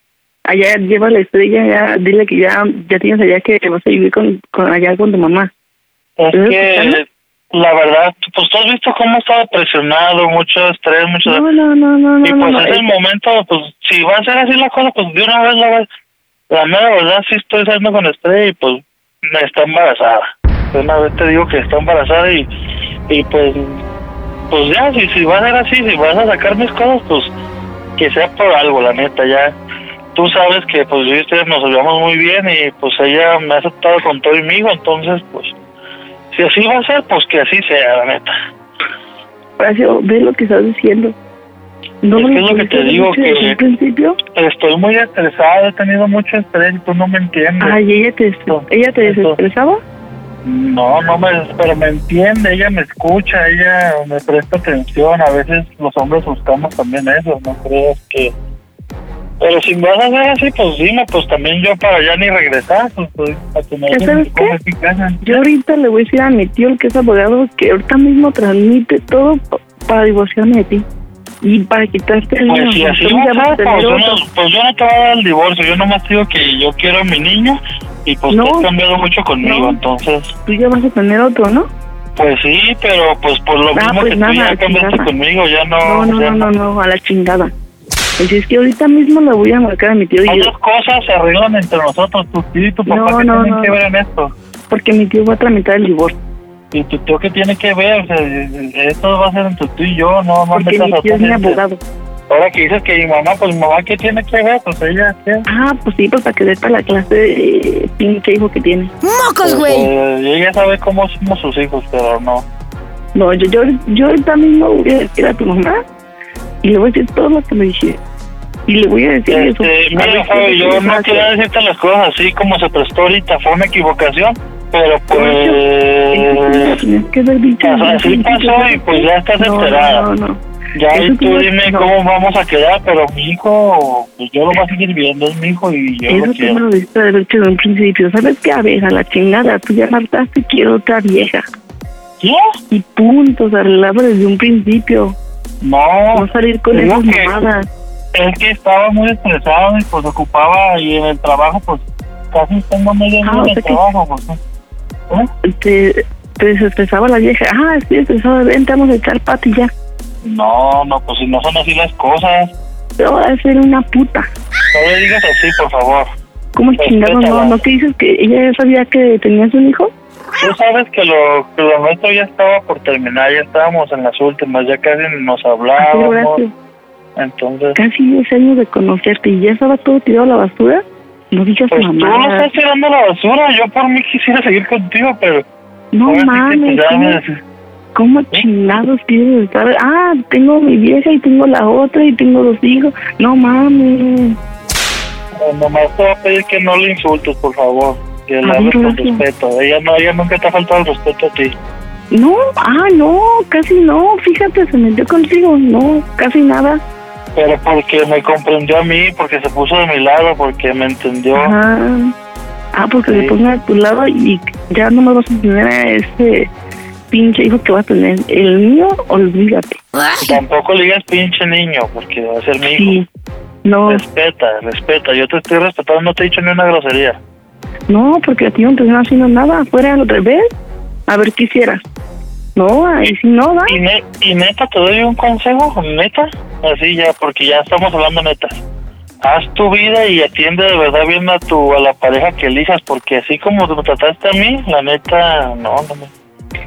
allá lleva la estrella, ya, dile que ya, ya tienes allá que vas a vivir con, con allá con tu mamá. Es ¿Estás que, escuchando? la verdad, pues tú has visto cómo estaba presionado, mucho estrés, mucho... No, no, no, no, y pues no, es el momento, pues si va a ser así la cosa, pues de una vez la va- La mera verdad sí estoy saliendo con estrella y pues me está embarazada. De una vez te digo que está embarazada y, y pues pues ya, si, si va a ser así, si vas a sacar mis cosas, pues que sea por algo, la neta, ya. Tú sabes que pues yo y ustedes nos llevamos muy bien y pues ella me ha aceptado con todo y migo, entonces pues si así va a ser, pues que así sea, la neta. Horacio, ve lo que estás diciendo. No Es que es lo que te digo, que- principio? Estoy muy estresado, he tenido mucho estrés y tú no me entiendes. Ay, ¿ella te, ella te desestresaba? No, no me, pero me entiende, ella me escucha, ella me presta atención. A veces los hombres buscamos también eso, no crees que. Pero si me vas a hacer así, pues dime, pues también yo para allá ni regresar, pues, pues a que me ¿Ya dejen sabes qué? Yo ahorita le voy a decir a mi tío, el que es abogado, que ahorita mismo transmite todo pa- para divorciarme de ti. Y para quitarte el niño. Pues si así va a ser, pues yo, no, pues yo no te voy a dar el divorcio, yo nomás digo que yo quiero a mi niño y pues No. tú has cambiado mucho conmigo, No. entonces. Tú ya vas a tener otro, ¿no? Pues sí, pero pues por lo Ah, mismo pues que nada, tú ya cambiaste conmigo, ya no... No, no, no, no, a la chingada. Así es que ahorita mismo le voy a marcar a mi tío y yo, dos cosas se arreglan entre nosotros, tu tío y tu papá, No, ¿qué no, tienen no. que ver en esto? porque mi tío va a tramitar el divorcio. ¿Y tu tío qué tiene que ver? O sea, esto va a ser entre tú y yo, no, no Porque mi a tío es mi abogado. Ahora que dices que mi mamá, pues mi mamá, ¿qué tiene que ver? Pues ella, ¿qué? Ah, pues sí, pues para que sepa la clase de eh, pinche hijo que tiene. ¡Mocos, Pues, eh, y ella sabe cómo somos sus hijos, pero no. No, yo, yo, yo ahorita mismo voy a decir a tu mamá y le voy a decir todo lo que me dijiste. Y le voy a decir eso. Este, A mira, Fabio, yo no quería decirte las cosas así como se prestó ahorita, fue una equivocación, pero pues... Así pasó y pues ya estás No, enterada. no, no, no. Ya Eso tú dime no. cómo vamos a quedar, pero mi hijo, pues yo lo voy a seguir viendo, es mi hijo y yo Eso lo tú me quiero. lo de hecho en un principio. ¿Sabes qué, abeja? La chingada. Tú ya marcaste quiero otra vieja. ¿Qué? Y punto. Se arreglaba desde un principio. No. No salir con esas que- mamadas. Es que estaba muy estresado y pues ocupaba y en el trabajo pues casi tengo medio Ah, o de sea que- trabajo. Pues, Te, te desestresaba la vieja. Ah, estoy estresada. Ven, te vamos a echar pati ya. No, no, pues si no son así las cosas. Pero va a ser una puta. No le digas así, por favor. ¿Cómo chingados no? ¿No te dices que ella ya sabía que tenías un hijo? Tú sabes que lo, que lo nuestro ya estaba por terminar, ya estábamos en las últimas, ya casi nos hablábamos. Entonces, Casi 10 años de conocerte y ya estaba todo tirado a la basura. No digas pues tú lo mamadas. estás tirando la basura. Yo por mí quisiera seguir contigo, pero. No mames, ¿cómo, cómo chingados quieres estar? Ah, tengo mi vieja y tengo la otra y tengo dos hijos. No mames. Eh, Nomás te voy a pedir que no le insultes, por favor. Que le hables con respeto. Ella no, ella nunca te ha faltado el respeto a ti. No, ah, no, casi no. Fíjate, se metió contigo. No, casi nada. Pero porque me comprendió a mí, porque se puso de mi lado, porque me entendió. Ajá. Ah, porque Sí. se ponga a tu lado y ya no me vas a tener a ese pinche hijo que va a tener. El mío, olvídate. Tampoco le digas pinche niño, porque va a ser mi hijo. Sí. No, Respeta, respeta. Yo te estoy respetando, no te he dicho ni una grosería. no, porque a ti no te están haciendo nada. Fuera al revés. A ver qué hicieras. No, ahí sí no va. Y, ne- y neta, te doy un consejo, neta. Así ya, porque ya estamos hablando neta. Haz tu vida y atiende de verdad bien a tu a la pareja que elijas, porque así como me trataste a mí, la neta, no, no me,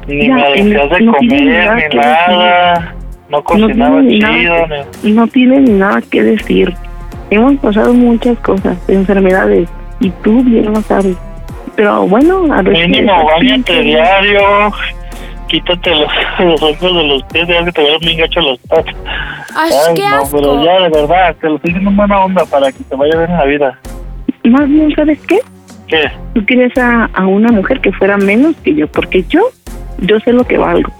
ni Ya, me hacías de no comer, ni nada, no cocinaba ni chido, nada ni... No tiene ni nada que decir. Hemos pasado muchas cosas, enfermedades, y tú bien lo sabes. Pero bueno, a ver Mínimo, bañate diario, quítate los, los ojos de los pies, ya que te vean bien gacho los patos. Ay, qué no, asco. pero ya, de verdad, te lo estoy diciendo en buena onda para que te vaya bien en la vida. Más bien, ¿sabes qué? ¿Qué? Tú querías a, a una mujer que fuera menos que yo, porque yo, yo sé lo que valgo.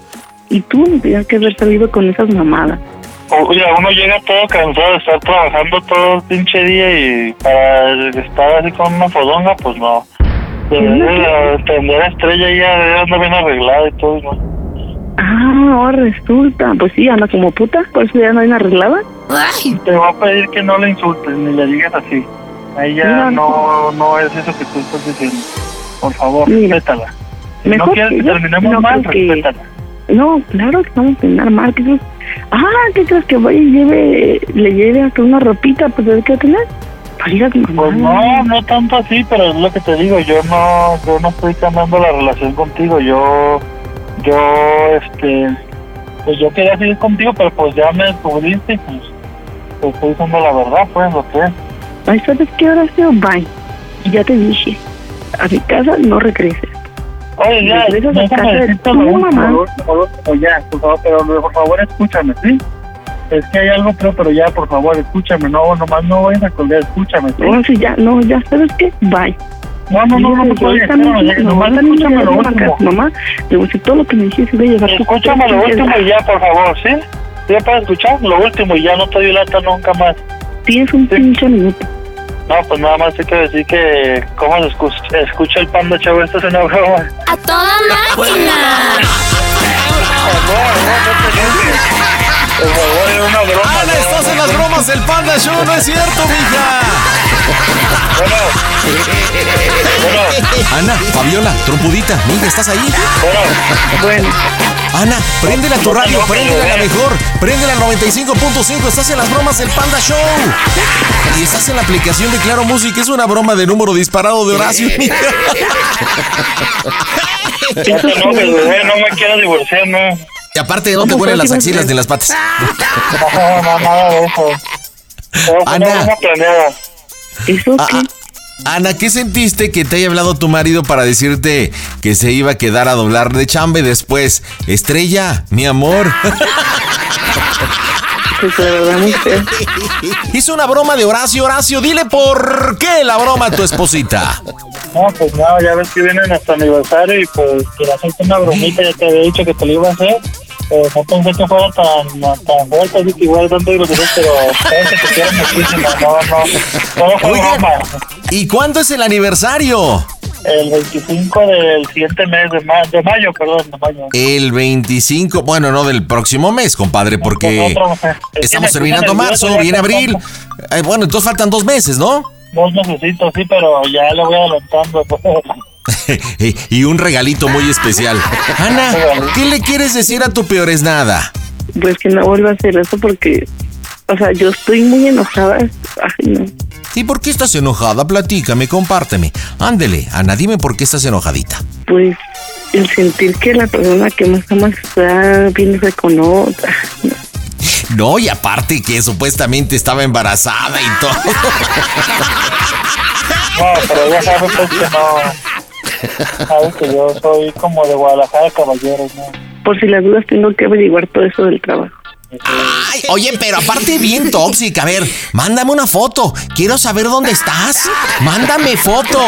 Y tú no tenías que haber salido con esas mamadas. Oye, uno llega todo cansado de estar trabajando todo el pinche día y para estar así con una fodonga, pues no. Debe de entender a Estrella ya andar bien arreglada y todo, ¿no? Ah, ahora resulta. Pues sí, anda como puta, por eso ya no hay una arreglada. Te voy a pedir que no le insultes ni le digas así. Ella Mira, no, no es eso que tú estás diciendo. Por favor, Mira, respétala. Si no quieres que terminemos no mal, que- respétala. No, claro que vamos a terminar mal. ¿Qué crees? Ah, ¿qué crees que vaya y lleve, le lleve hasta una ropita? Pues debe que tener. Pues no, no tanto así, pero es lo que te digo, yo no, yo no estoy cambiando la relación contigo, yo, yo, este, pues yo quería seguir contigo, pero pues ya me descubriste y pues, te estoy diciendo la verdad, pues, lo que es. Ay, ¿sabes qué, Horacio? Bye. Y ya te dije, a mi casa no regreses. Oye, ya, Regresas a casa de tu mamá. ya, por favor, pero por favor escúchame, ¿sí? Es que hay algo, creo, pero ya, por favor, escúchame, no, nomás no vayas a colgar, escúchame, ¿sí? No, sí, ya, no, ya, ¿sabes qué? Bye. No, no, no, no, no, no, nomás escúchame lo último. mamá, le voy todo lo que me dijiste, voy a llevar Escúchame lo último y ya, por favor, ¿sí? ¿Ya para escuchar? Lo último y ya no te doy lata nunca más. Tienes un pinche minuto. No, pues nada más hay que decir que cómo se escu- escucha el panda chavo, esto es una broma. ¡A toda máquina! Por favor, es una broma. Ana, no, estás en las bromas del Panda Show, no es cierto, mija. Ana, Fabiola, trompudita, mija, ¿estás ahí? Bueno. Ana, préndela tu radio, préndela a la mejor, préndela al 95.5, estás en las bromas del Panda Show. Y estás en la aplicación de Claro Música, es una broma de número disparado de Horacio. mija. No me quiero divorciar, no. Y aparte no te ¿Cómo huelen las axilas ni las patas. No, no, nada de eso. Ana. ¿Eso qué? Ana, ¿qué sentiste que te haya hablado tu marido para decirte que se iba a quedar a doblar de chamba y después, estrella, mi amor? Pues la verdad, muy feo. Hizo una broma de Horacio, Horacio, dile por qué la broma a tu esposita. No, pues no, ya ves que viene nuestro aniversario y pues quería hacerte una bromita, ya te había dicho que te lo iba a hacer. Eh, no pensé que fuera tan, tan fuerte, así que igual tanto groserías, pero sabes que quiero muchísimo, no, no, todo fue Oigan, broma. ¿Y cuándo es el aniversario? El 25 del siguiente mes de, ma- de mayo, perdón, de mayo. El 25, bueno, no del próximo mes, compadre, porque Otro, estamos terminando marzo, viene abril. Eh, bueno, entonces faltan dos meses, ¿no? Dos necesito, sí, pero ya le voy adelantando. y un regalito muy especial. Ana, ¿qué le quieres decir a tu peores nada? Pues que no vuelva a hacer eso porque, o sea, yo estoy muy enojada. Ay, no. ¿Y por qué estás enojada? Platícame, compárteme. Ándele, Ana, dime por qué estás enojadita. Pues el sentir que la persona que más amas está viéndose con otra. No. Y aparte que supuestamente estaba embarazada y todo. No, pero ya sabes que no. Sabes que yo soy como de Guadalajara, caballeros, ¿no? Por si las dudas tengo que averiguar todo eso del trabajo. Ay, oye, pero aparte bien tóxica. A ver, mándame una foto. Quiero saber dónde estás. Mándame foto.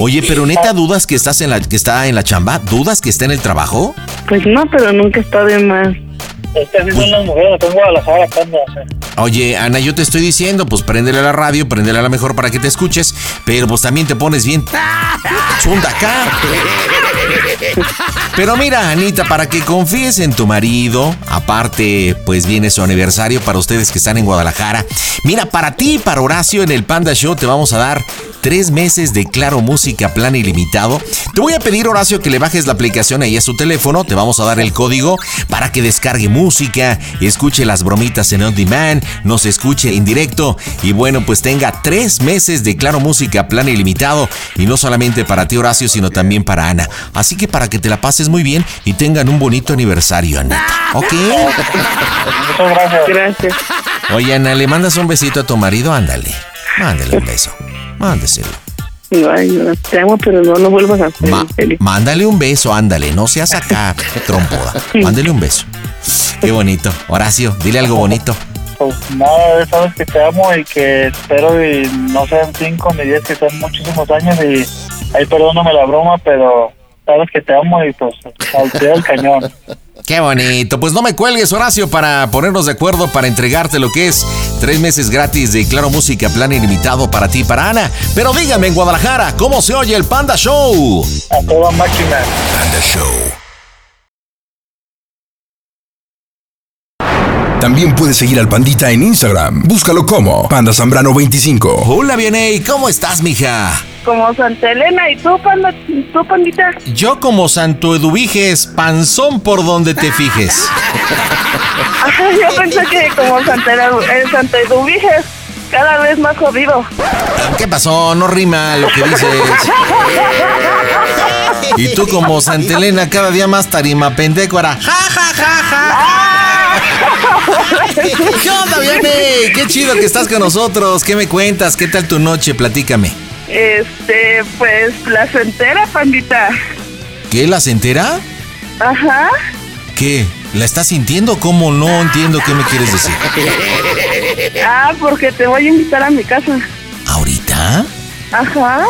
Oye, pero neta, ¿dudas que estás en la que está en la chamba? ¿Dudas que está en el trabajo? Pues no, pero nunca está de más. Es que así son las mujeres, en Guadalajara. Oye, Ana, yo te estoy diciendo, pues préndele a la radio, préndele a la mejor para que te escuches, pero pues también te pones bien chunda acá. Pero mira, Anita, para que confíes en tu marido, aparte, pues viene su aniversario para ustedes que están en Guadalajara. Mira, para ti y para Horacio en el Panda Show te vamos a dar tres meses de Claro Música Plan Ilimitado. Te voy a pedir, Horacio, que le bajes la aplicación ahí a su teléfono. Te vamos a dar el código para que descargue música, escuche las bromitas en on demand, nos escuche en directo y bueno, pues tenga tres meses de Claro Música Plan Ilimitado. Y no solamente para ti, Horacio, sino también para Ana. Así que para que te la pases muy bien y tengan un bonito aniversario, Anita. ¿Ok? Muchas gracias. Gracias. Oye, Ana, ¿le mandas un besito a tu marido? Ándale. Mándale un beso. Mándeselo. Ay, no, te amo, pero no lo vuelvas a hacer. Ma- mándale un beso, ándale. No seas acá, trompuda. Mándale un beso. Qué bonito. Horacio, dile algo bonito. Pues nada, sabes que te amo y que espero y no sean cinco ni diez, que sean muchísimos años y ahí perdóname la broma, pero sabes que te amo y pues al pie del cañón. Qué bonito. Pues no me cuelgues, Horacio, para ponernos de acuerdo para entregarte lo que es tres meses gratis de Claro Música Plan Ilimitado para ti y para Ana. Pero dígame en Guadalajara, ¿cómo se oye el Panda Show? A toda máquina. Panda Show. También puedes seguir al Pandita en Instagram. Búscalo como Panda Zambrano 25. Hola, Vianey, ¿cómo estás, mija? Como Santa Elena. ¿Y tú, panda, tú pandita? Yo como Santo Eduviges, panzón por donde te fijes. Yo pensé que como Santa, eh, Santa Eduviges, cada vez más jodido. ¿Qué pasó? No rima lo que dices. Y tú como Santa Elena, cada día más tarima pendecuara. ¡Ja, ja, ja, ja! ¿Qué onda, Vianey? Qué chido que estás con nosotros. ¿Qué me cuentas? ¿Qué tal tu noche? Platícame. Este, pues, placentera, pandita. ¿Qué? ¿La entera? Ajá. ¿Qué? ¿La estás sintiendo? ¿Cómo no entiendo qué me quieres decir? Ah, porque te voy a invitar a mi casa. ¿Ahorita? Ajá.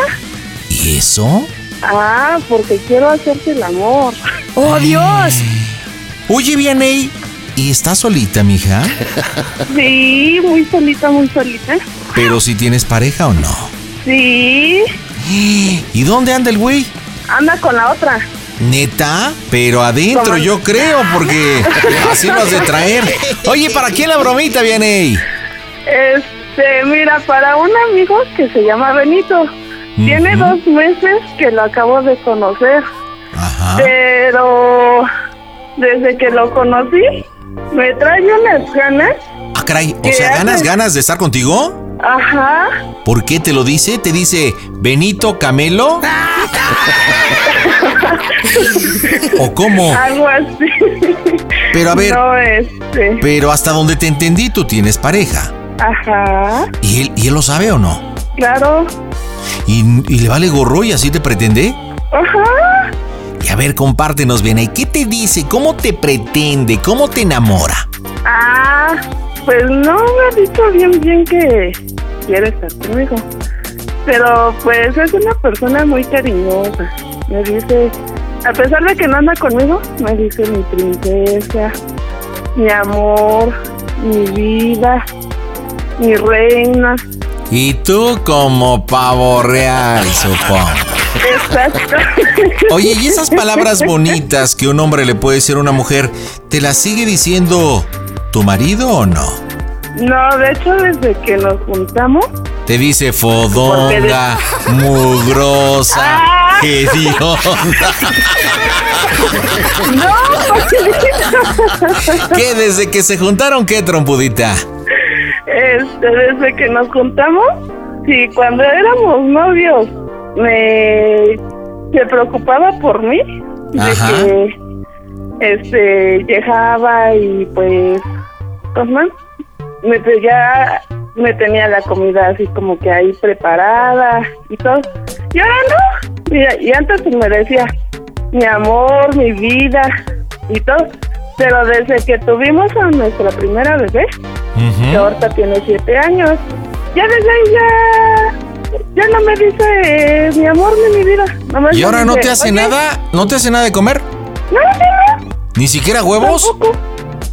¿Y eso? Ah, porque quiero hacerte el amor. ¡Oh, Dios! Oye, Vianey, ¿y estás solita, mija? Sí, muy solita, muy solita. Pero si tienes pareja o no. Sí, ¿Y dónde anda el güey? anda con la otra. ¿Neta? Pero adentro, ¿Cómo? yo creo, porque así lo has de traer. Oye, ¿para quién la bromita, Vianey? Este, mira, para un amigo que se llama Benito. Tiene dos meses que lo acabo de conocer. Ajá. Pero desde que lo conocí, me trae unas ganas. Ah, caray, o ¿Qué sea, ¿ganas, ganas de estar contigo? Ajá. ¿Por qué te lo dice? ¿Te dice Benito Camelo? ¿O cómo? Algo así. Pero a ver, No, este. pero hasta donde te entendí, tú tienes pareja. Ajá. ¿Y él, y él lo sabe o no? Claro. ¿Y, y le vale gorro y así te pretende? Ajá. Y a ver, compártenos bien. ¿Y qué te dice? ¿Cómo te pretende? ¿Cómo te enamora? Ah, pues no me ha dicho bien, bien que quiere estar conmigo. Pero pues es una persona muy cariñosa. Me dice, a pesar de que no anda conmigo, me dice mi princesa, mi amor, mi vida, mi reina. Y tú como pavo real, supongo. Exacto. Oye, ¿y esas palabras bonitas que un hombre le puede decir a una mujer, ¿te las sigue diciendo tu marido o no? No, de hecho, desde que nos juntamos, Te dice fodonga, mugrosa, hedionda. no, ¿Qué? ¿Desde que se juntaron qué, trompudita? Este, desde que nos juntamos, sí, cuando éramos novios, me se preocupaba por mí, de que este llegaba y pues, pues me te- ya me tenía la comida así como que ahí preparada y todo. Y ahora no, Mira, y antes pues me decía mi amor, mi vida y todo. Pero desde que tuvimos a nuestra primera bebé, que ahorita tiene siete años. Ya desde ahí ya, ya no me dice eh, mi amor ni mi vida. Nomás ¿Y ahora no dice, te hace "Oye, nada? ¿No te hace nada de comer? No, no, no. ¿Ni siquiera huevos?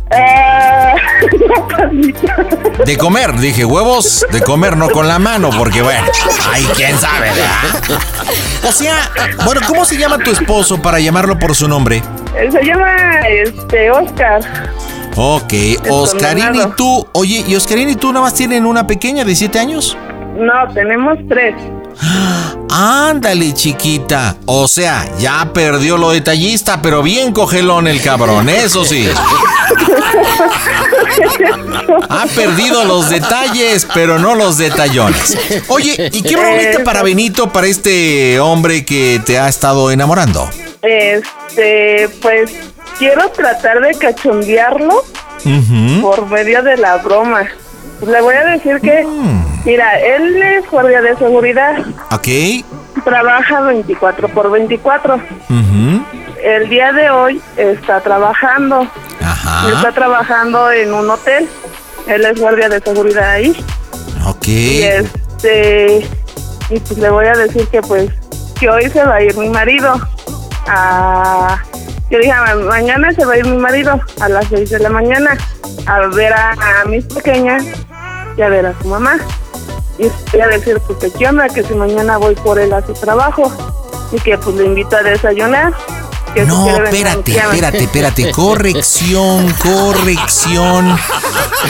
De comer, dije, huevos de comer, no con la mano, porque bueno, ay, quién sabe, ¿verdad? O sea, bueno, ¿cómo se llama tu esposo para llamarlo por su nombre? Eh, Se llama este Oscar. Ok, Oscarín y tú, oye, ¿y Oscarín y tú nada más tienen una pequeña de 7 años? No, tenemos tres. Ándale, chiquita. O sea, ya perdió lo detallista, pero bien cogelón el cabrón, eso sí. Ha perdido los detalles, pero no los detallones. Oye, ¿y qué bromita para Benito, para este hombre que te ha estado enamorando? Este, pues quiero tratar de cachondearlo por medio de la broma. Le voy a decir que, Mm. mira, él es guardia de seguridad, Ok. trabaja 24 por 24. Ujú. El día de hoy está trabajando, Ajá. está trabajando en un hotel. Él es guardia de seguridad ahí. Ok. Y este, y pues le voy a decir que pues que hoy se va a ir mi marido. A, yo dije, "Ma- mañana se va a ir mi marido a las 6 de la mañana a ver a, a mis pequeñas y a ver a su mamá. Y voy a decir, pues que qué onda, que si mañana voy por él a su trabajo y que pues le invito a desayunar, que No, espérate, espérate, espérate. Corrección, corrección.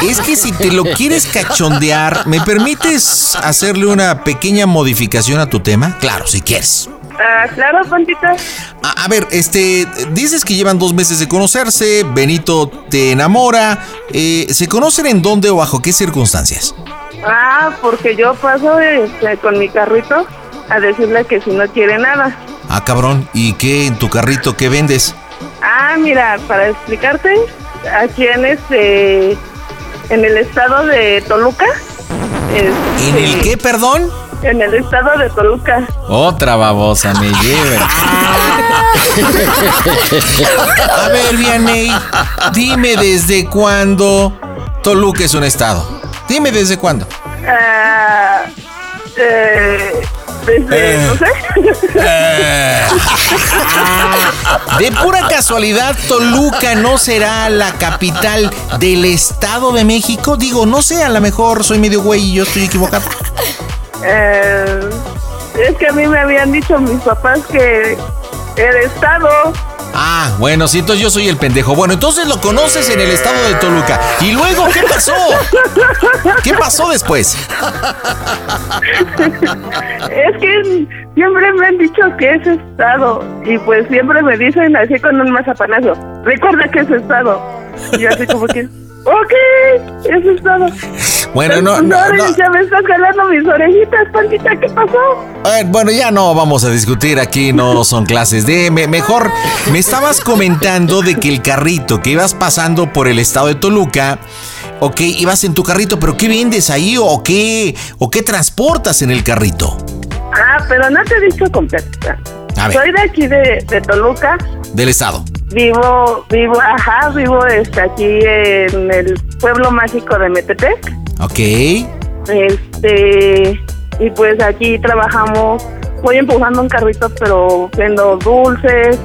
Es que si te lo quieres cachondear, ¿me permites hacerle una pequeña modificación a tu tema? Claro, si quieres. Ah, claro, Pandita. A, a ver, este, dices que llevan dos meses de conocerse, Benito te enamora. eh, ¿Se conocen en dónde o bajo qué circunstancias? Ah, porque yo paso este, con mi carrito a decirle que si no quiere nada. Ah, cabrón, ¿y qué en tu carrito qué vendes? Ah, mira, para explicarte, aquí en este, en el estado de Toluca. este, ¿En el qué, perdón? En el estado de Toluca. Otra babosa me lleve. A ver, Vianey, dime desde cuándo Toluca es un estado. Dime desde cuándo. Ah, eh, desde, Eh. no sé. De pura casualidad, Toluca no será la capital del Estado de México. Digo, no sé, a lo mejor soy medio güey y yo estoy equivocado. Eh, es que a mí me habían dicho mis papás que el estado. Ah, bueno, sí, entonces yo soy el pendejo. Bueno, entonces lo conoces en el estado de Toluca. ¿Y luego qué pasó? ¿Qué pasó después? Es que siempre me han dicho que es estado. Y pues siempre me dicen así con un mazapanazo. Recuerda que es estado. Y yo así como que. Ok, es estado. Bueno, no, no, no. Ya me estás jalando mis orejitas, pandita, ¿qué pasó? Eh, bueno, ya no vamos a discutir aquí, no son clases de... me- mejor, me estabas comentando de que el carrito que ibas pasando por el estado de Toluca, ok, ibas en tu carrito, pero ¿qué vendes ahí o qué, o qué transportas en el carrito? Ah, pero no te he dicho completa. A ver. Soy de aquí de, de Toluca. Del estado. Vivo, vivo, ajá, vivo este, aquí en el pueblo mágico de Metepec. Ok. Este, y pues aquí trabajamos, voy empujando un carrito, pero vendo dulces,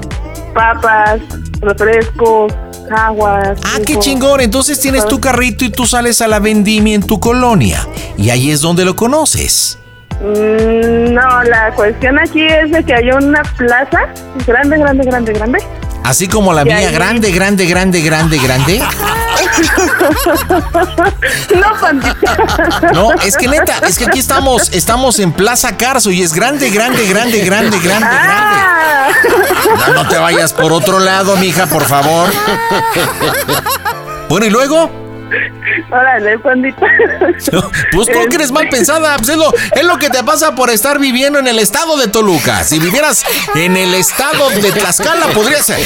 papas, refrescos, aguas. Ah, qué chingón. Entonces tienes tu carrito y tú sales a la vendimia en tu colonia. Y ahí es donde lo conoces. Mm, No, la cuestión aquí es de que hay una plaza grande, grande, grande, grande. Así como la mía, ahí- grande, grande, grande, grande, grande. no, pandita. No, es que neta, es que aquí estamos, estamos en Plaza Carso y es grande, grande, grande, grande, grande, Ah. grande. No, no te vayas por otro lado, mija, por favor. Bueno, y luego, Órale, pandita. pues tú que eres mal pensada, pues es lo, es lo que te pasa por estar viviendo en el estado de Toluca. Si vivieras en el estado de Tlaxcala, podría ser.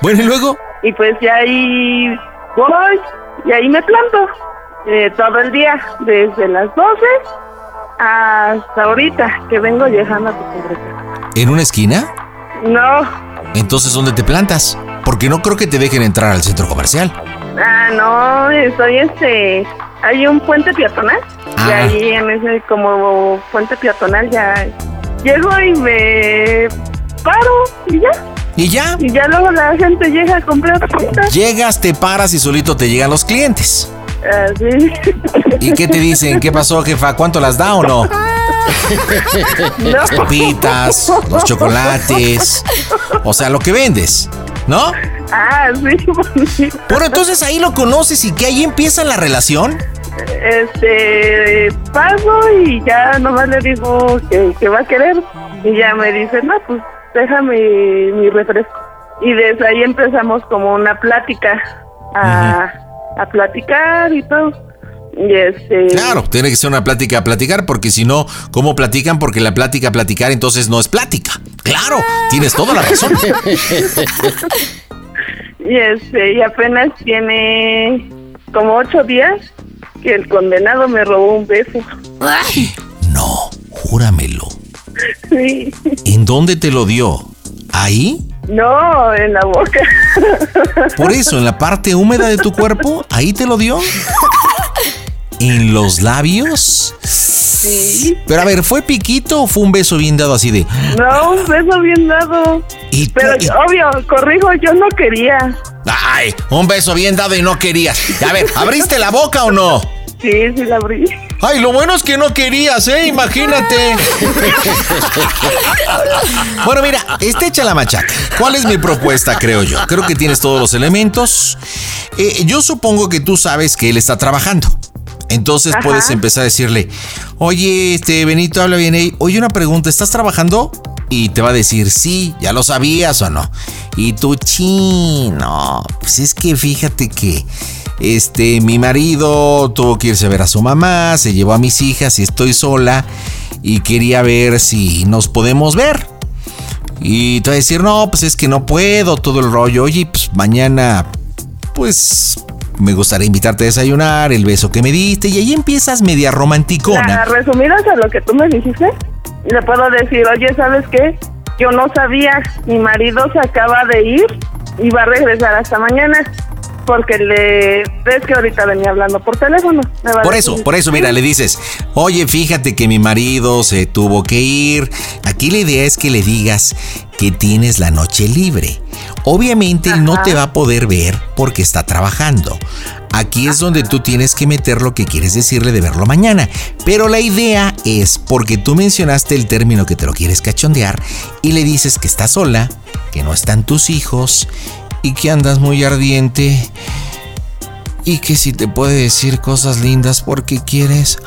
Bueno, y luego, Y pues ya ahí voy y ahí me planto eh, todo el día, desde las 12 hasta ahorita que vengo llegando a tu pobreza. ¿en una esquina? No, Entonces, ¿dónde te plantas? Porque no creo que te dejen entrar al centro comercial. ah, no, estoy este. Hay un puente peatonal y Ah. ahí en ese como puente peatonal ya llego y me paro y ya. ¿Y ya? Y ya luego la gente llega a comprar cosas. Llegas, te paras y solito te llegan los clientes. Así. ¿Y qué te dicen? ¿Qué pasó, jefa? ¿Cuánto las da o no? Las papitas, los chocolates. O sea, lo que vendes, ¿no? Ah, sí, bonito. Bueno, entonces ahí lo conoces y que ahí empieza la relación. Este, paso y ya nomás le digo que, que va a querer. Y ya me dice, no, pues déjame mi refresco. Y desde ahí empezamos como una plática, a, a platicar y todo. Y este... Claro, tiene que ser una plática a platicar, porque si no, ¿cómo platican? Porque la plática a platicar entonces no es plática. Claro, tienes toda la razón. Y este, y apenas tiene como ocho días que el condenado me robó un beso. No, júramelo. Sí. ¿En dónde te lo dio? ¿Ahí? No, en la boca. Por eso, en la parte húmeda de tu cuerpo, ahí te lo dio. ¿En los labios? Sí. Pero a ver, ¿fue piquito o fue un beso bien dado así de... No, un beso bien dado. Y Pero y- obvio, corrijo, yo no quería. Ay, un beso bien dado y no querías. A ver, ¿abriste la boca o no? Sí, sí la abrí. Ay, lo bueno es que no querías, ¿eh? Imagínate. Bueno, mira, está hecha la machaca. ¿Cuál es mi propuesta, creo yo? Creo que tienes todos los elementos. Eh, yo supongo que tú sabes que él está trabajando. Entonces Ajá. puedes empezar a decirle, oye, este Benito habla bien ahí. Oye, una pregunta, ¿estás trabajando? Y te va a decir, sí, ya lo sabías o no. Y tú, chino, pues es que fíjate que este, mi marido tuvo que irse a ver a su mamá, se llevó a mis hijas y estoy sola y quería ver si nos podemos ver. Y te va a decir, no, pues es que no puedo, todo el rollo. Oye, pues mañana, pues me gustaría invitarte a desayunar, el beso que me diste, y ahí empiezas media romanticona. Resumidas a lo que tú me dijiste, le puedo decir, oye, ¿sabes qué? Yo no sabía, mi marido se acaba de ir y va a regresar hasta mañana. Porque le ves que ahorita venía hablando por teléfono. Por eso, por eso, mira, le dices, oye, fíjate que mi marido se tuvo que ir. Aquí la idea es que le digas que tienes la noche libre. Obviamente no te va a poder ver porque está trabajando. Aquí es donde tú tienes que meter lo que quieres decirle de verlo mañana. Pero la idea es porque tú mencionaste el término que te lo quieres cachondear y le dices que estás sola, que no están tus hijos y que andas muy ardiente y que si te puede decir cosas lindas porque quieres.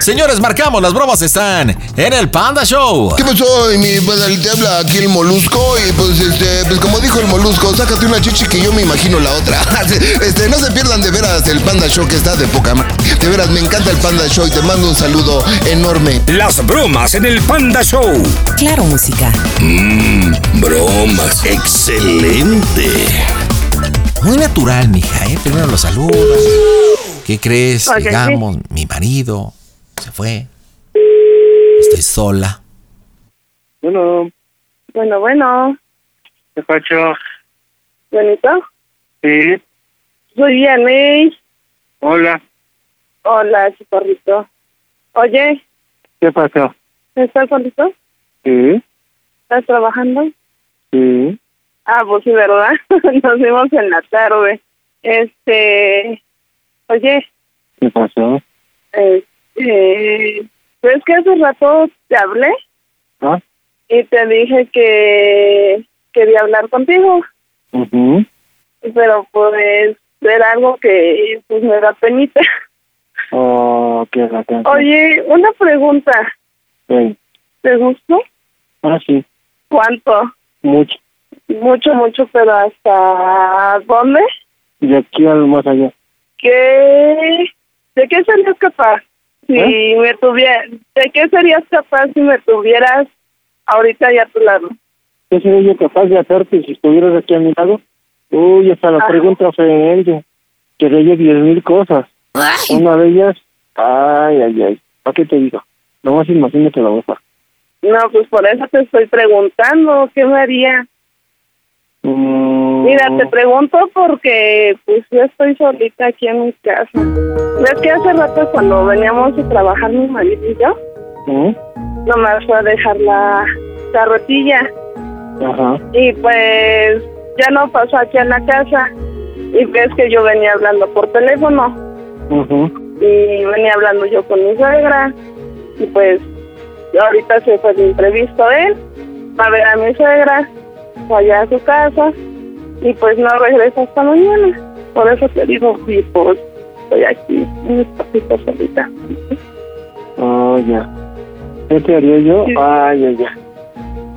Señores, marcamos, las bromas están en el Panda Show. ¿Qué pasó, mi padre? Te habla aquí el molusco y pues este, pues como dijo el molusco, sácate una chichi que yo me imagino la otra. Este, no se pierdan de veras el Panda Show que está de poca De veras, me encanta el Panda Show y te mando un saludo enorme. Las bromas en el Panda Show. Claro, música. Mmm, bromas. Excelente. Muy natural, mija, ¿eh? Primero los saludas. ¿Qué crees? Ok, Llegamos, mi marido se fue. Estoy sola. Bueno, Bueno, bueno, ¿qué pacho? Benito, Sí, soy Vianney. hola, Hola, chicorrito. Oye, ¿qué pasó? ¿Estás solito? Sí, ¿Estás trabajando? sí, Ah, pues sí, ¿verdad? Nos vimos en la tarde. Este, oye, ¿qué pasó? este, ¿ves que hace rato te hablé ¿Ah? y te dije que quería hablar contigo? Ujú. Pero pues era algo que pues me da penita. Oh, qué. Oye, una pregunta. Sí. ¿Te gustó? Ah, sí, ¿Cuánto? mucho. Mucho, mucho, pero ¿hasta dónde? De aquí al más allá. ¿Qué? ¿De qué serías capaz? Si ¿Eh? me tuviera, ¿de qué serías capaz si me tuvieras ahorita ya a tu lado? ¿Qué sería yo capaz de hacerte si estuvieras aquí a mi lado? Uy, hasta la Ajá. pregunta fue ella. Quería yo diez mil cosas. Una de ellas, ay, ay, ay. ¿Para qué te digo? Nomás imagínate la boca. No, pues por eso te estoy preguntando, ¿qué me haría? Mm, Mira, te pregunto porque pues yo estoy solita aquí en mi casa. ¿Ves que hace rato cuando veníamos a trabajar mi marido y yo, ¿eh? nomás fue a dejar la carretilla Ajá. y pues ya no pasó aquí en la casa y ves que yo venía hablando por teléfono Ujú. y venía hablando yo con mi suegra y pues ahorita se fue de imprevisto él va a ver a mi suegra allá a su casa y pues no regresa hasta mañana por eso te digo y pues estoy aquí en mi papito solita Oh, ya. ¿Qué te haría yo? Ay, ay, ay.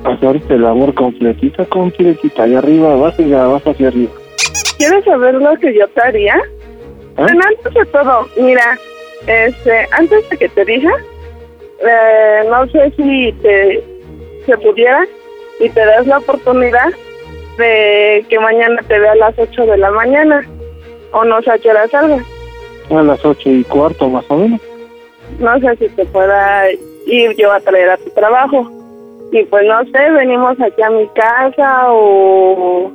Hacerte el amor completita, completita. Allá arriba, vas y abajo hacia arriba. ¿Quieres saber lo que yo te haría? ¿Eh? Bueno, antes de todo, mira, este, antes de que te diga, eh, no sé si te se pudiera y te das la oportunidad de que mañana te vea a las 8 de la mañana o no sé a qué hora salga. A las ocho y cuarto, más o menos. No sé si te pueda ir yo a traer a tu trabajo. Y pues no sé, venimos aquí a mi casa o,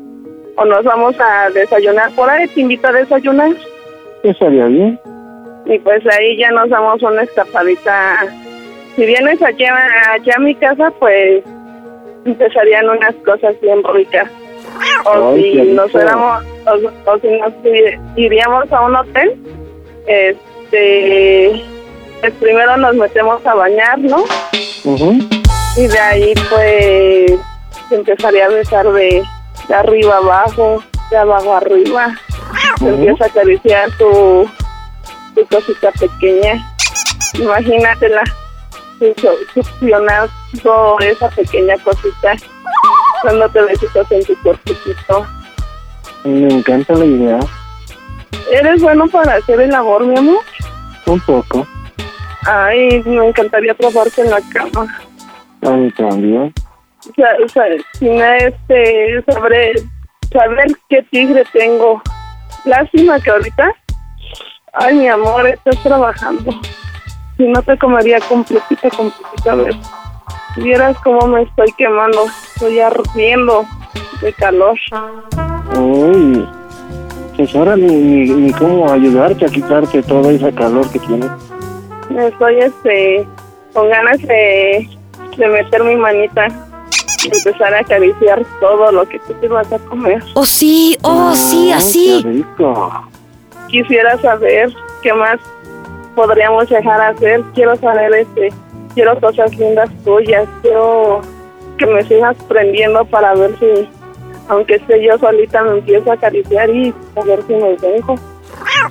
o nos vamos a desayunar por ahí. Te invito a desayunar. Estaría bien. Y pues ahí ya nos damos una escapadita. Si vienes aquí a, aquí a mi casa, pues empezarían unas cosas bien ricas. O Ay, si nos fuéramos, o, o si nos ir- iríamos a un hotel, este, pues primero nos metemos a bañar, ¿no? Y de ahí pues empezaría a besar de, de arriba abajo, de abajo arriba. Ujú. empieza a acariciar tu, tu cosita pequeña. Imagínatela, su- succionando esa pequeña cosita, dándote besitos en tu cuerpito. Me encanta la idea. ¿Eres bueno para hacer el amor, mi amor? Un poco. Ay, me encantaría probarte en la cama. A mí también. O sea, o sea, sin este, saber, saber qué tigre tengo. Lástima que ahorita, ay, mi amor, estás trabajando. Si no te comería completita, completita, a ver. Vieras cómo me estoy quemando, estoy ardiendo de calor. Uy. Pues ahora ni, ni, ni cómo ayudarte a quitarte toda esa calor que tienes. Estoy, este, con ganas de, de meter mi manita empezar a acariciar todo lo que tú te vas a comer. Oh, sí, oh, sí, Qué así. rico. quisiera saber qué más podríamos dejar hacer. Quiero saber, este, quiero cosas lindas tuyas. Quiero que me sigas prendiendo para ver si, aunque esté yo solita, me empiezo a acariciar y a ver si me dejo.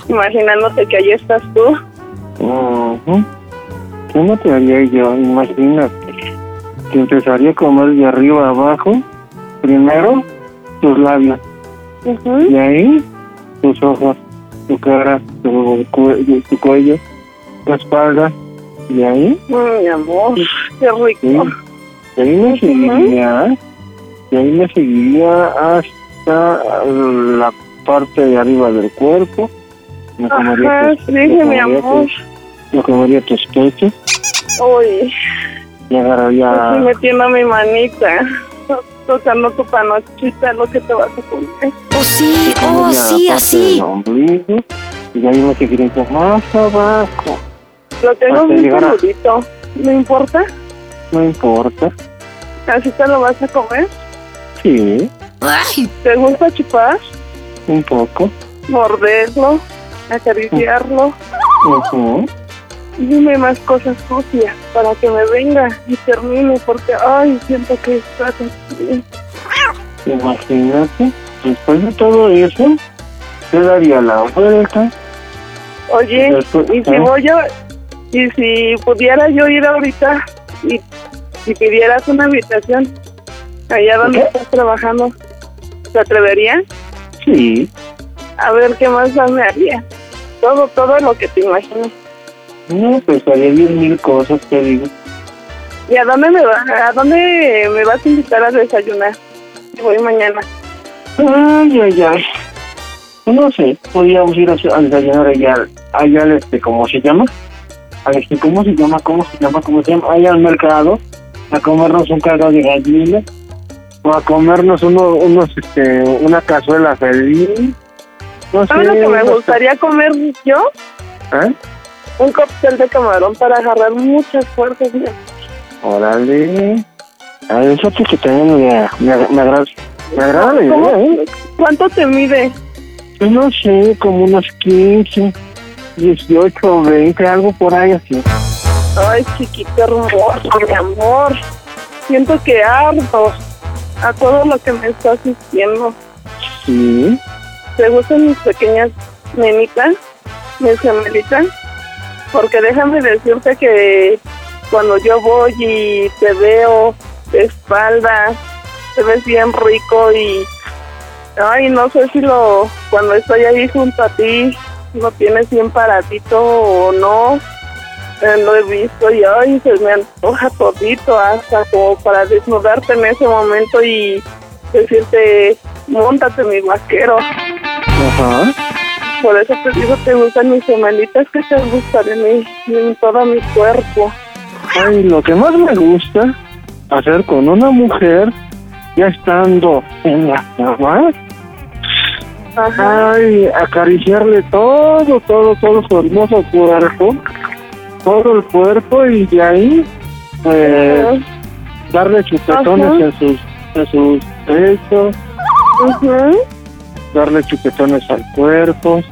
Imaginándote que ahí estás tú. ¿Qué no te haría yo? Imagínate. Que empezaría a comer de arriba abajo. Primero, tus labios. Y ahí, tus ojos, tu cara, tu, tu cuello, tu espalda. Y ahí, mi amor, qué rico. Y ahí me seguiría. Y ahí me seguiría hasta la parte de arriba del cuerpo. Me comería Ajá, tus- sí, me mi comería amor. tus- Me comería tus pechos. Uy, Y agarraría... estoy metiendo mi manita. Tocando tu panochita, lo que te vas a comer. Oh, sí, oh, sí, la así. y ahí me seguiría más abajo. Lo tengo muy llegar a- peludito. ¿No importa? No importa. ¿Así te lo vas a comer? Sí, ¿Te gusta chupar? un poco. Morderlo, acariciarlo. Ujú. Dime más cosas sucias para que me venga y termine porque, ay, siento que aquí. Imagínate, después de todo eso, te daría la vuelta. Oye, Después- y si ¿eh? voy a, y si pudiera yo ir ahorita y, y pidieras una habitación allá donde ¿Qué? estás trabajando, ¿te atreverías? Sí, A ver qué más me haría. Todo, todo lo que te imaginas. no, pues haría diez mil cosas, te digo. ¿Y a dónde me vas, a dónde me vas a invitar a desayunar? Voy mañana. Ay, ay, ay. No sé, podríamos ir a, desayunar allá, allá al este, ¿cómo se llama? Al este, ¿cómo se llama? ¿Cómo se llama? ¿Cómo se llama? Allá al mercado, a comernos un caldo de gallina, o a comernos uno, unos, este, una cazuela feliz. No sé. ¿Sabes lo que me unos- gustaría comer yo? ¿Eh? Un cóctel de camarón para agarrar muchas fuerzas. mira. Órale. A ver, fíjate que también me, me, me agrada, me agrada la idea, ¿eh? ¿Cuánto te mide? Pues no sé, como unos 15, 18, 20, algo por ahí así. Ay, chiquito hermoso, mi amor. Siento que ardo a todo lo que me estás diciendo. Sí. ¿Te gustan mis pequeñas nenitas? Mis gemelitas. Porque déjame decirte que cuando yo voy y te veo de espalda, te ves bien rico y... Ay, no sé si lo... Cuando estoy ahí junto a ti, lo tienes bien paradito o no. Eh, lo he visto y ay, se me antoja todito hasta como para desnudarte en ese momento y decirte, montate mi vaquero. Ajá. Por eso te digo, te gustan mis gemelitas que te gustan en, mi, en todo mi cuerpo. Ay, lo que más me gusta hacer con una mujer, ya estando en la cama, ay, acariciarle todo, todo, todo su hermoso cuerpo, todo el cuerpo y de ahí, pues, darle chupetones Ajá. en sus, en sus pechos, darle chupetones al cuerpo,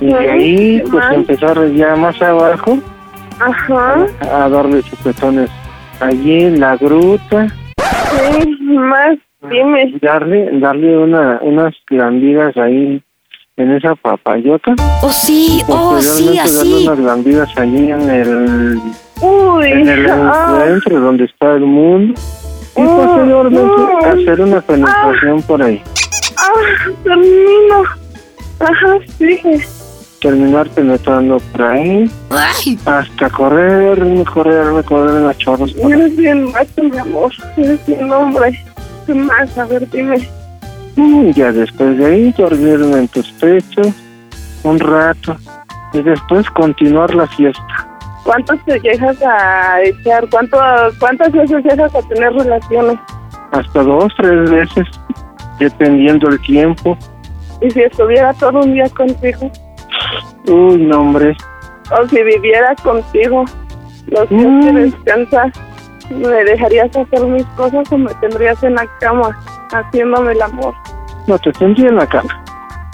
y de ahí ¿Qué pues empezar ya más abajo Ajá. a darle chupetones allí en la gruta, Sí, más, dime. darle, darle una, unas lambidas ahí en esa papayota. Oh, sí, oh, sí, Posteriormente darle así. unas lambidas allí en el Uy, en el ah, encuentro donde está el mundo y Oh, posteriormente hacer una penetración por ahí. ah, termino. Ajá, sí. Terminar penetrando por ahí hasta correr, correr, correr a chorros. por ahí. Eres bien macho, mi amor. Eres bien hombre. ¿Qué más? A ver, dime. Y ya después de ahí dormirme en tus pechos un rato y después continuar la fiesta. ¿Cuántos te llegas a echar? ¿Cuánto, ¿Cuántas veces llegas a tener relaciones? Hasta dos, tres veces, dependiendo el tiempo. Y si estuviera todo un día contigo, Uy, no, hombre. o si viviera contigo, los días Mm. que descansas, ¿me dejarías hacer mis cosas o me tendrías en la cama haciéndome el amor? No te tendría en la cama.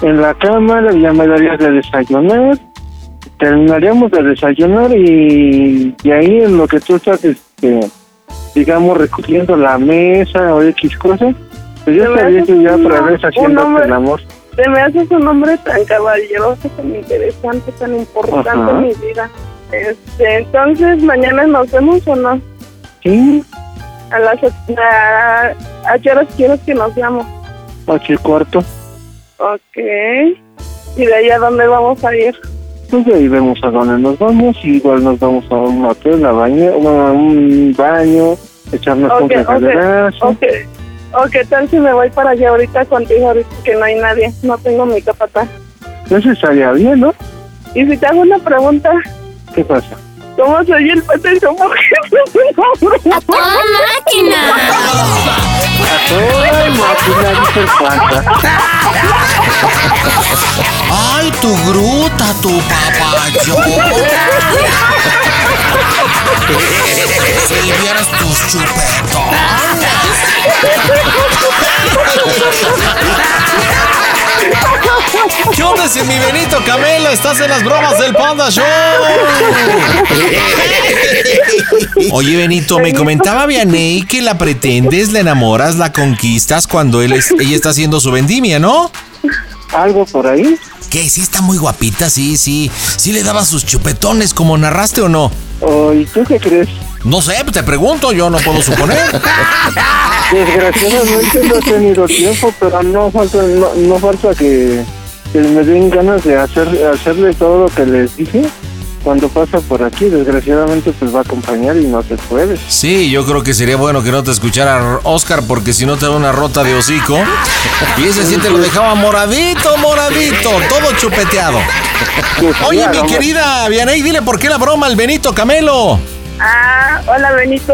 En la cama ya me darías de desayunar, terminaríamos de desayunar y, y ahí en lo que tú estás, este, digamos, recogiendo la mesa o X cosas, pues me estaría yo ya otra vez haciéndote el amor. Te me haces un hombre tan caballeroso, tan interesante, tan importante Ajá. en mi vida. Este, entonces, ¿mañana nos vemos o no? Sí, A las a, ¿A qué horas quieres que nos veamos? ocho y cuarto. Ok. ¿Y de ahí a dónde vamos a ir? Pues de ahí vemos a dónde nos vamos, y igual nos vamos a un hotel, a, baño, a un baño, echarnos un Ok, ok, regaderazo. ok. ¿O qué tal si me voy para allá ahorita contigo, ahorita que no hay nadie? No tengo mi capataz. Eso estaría bien, ¿no? Y si te hago una pregunta, ¿Qué pasa? ¿Cómo soy el petecho? Porque ¡A toda máquina! ¡Ay, máquina, dice el! ¡Ay, tu gruta, tu papayota! Si vieras tus chupetones. ¿Qué onda, ese mi Benito Camelo? Estás en las bromas del Panda Show. Oye, Benito, me comentaba Vianey que la pretendes, la enamoras, la conquistas cuando él es- ella está haciendo su vendimia, ¿no? ¿Algo por ahí? ¿Qué? ¿Sí está muy guapita? Sí, sí. ¿Sí le daba sus chupetones como narraste o no? Oh, ¿Y tú qué crees? No sé, te pregunto, yo no puedo suponer. Desgraciadamente no he tenido tiempo, pero no falta, no, no falta que, que me den ganas de hacer, hacerle todo lo que les dije. Cuando pasa por aquí, desgraciadamente pues va a acompañar y no se puede. Sí, yo creo que sería bueno que no te escuchara Oscar porque si no te da una rota de hocico. Y ese sí te lo dejaba moradito, moradito, todo chupeteado. Oye, mi querida Vianey, dile por qué la broma al Benito Camelo. Ah, hola Benito.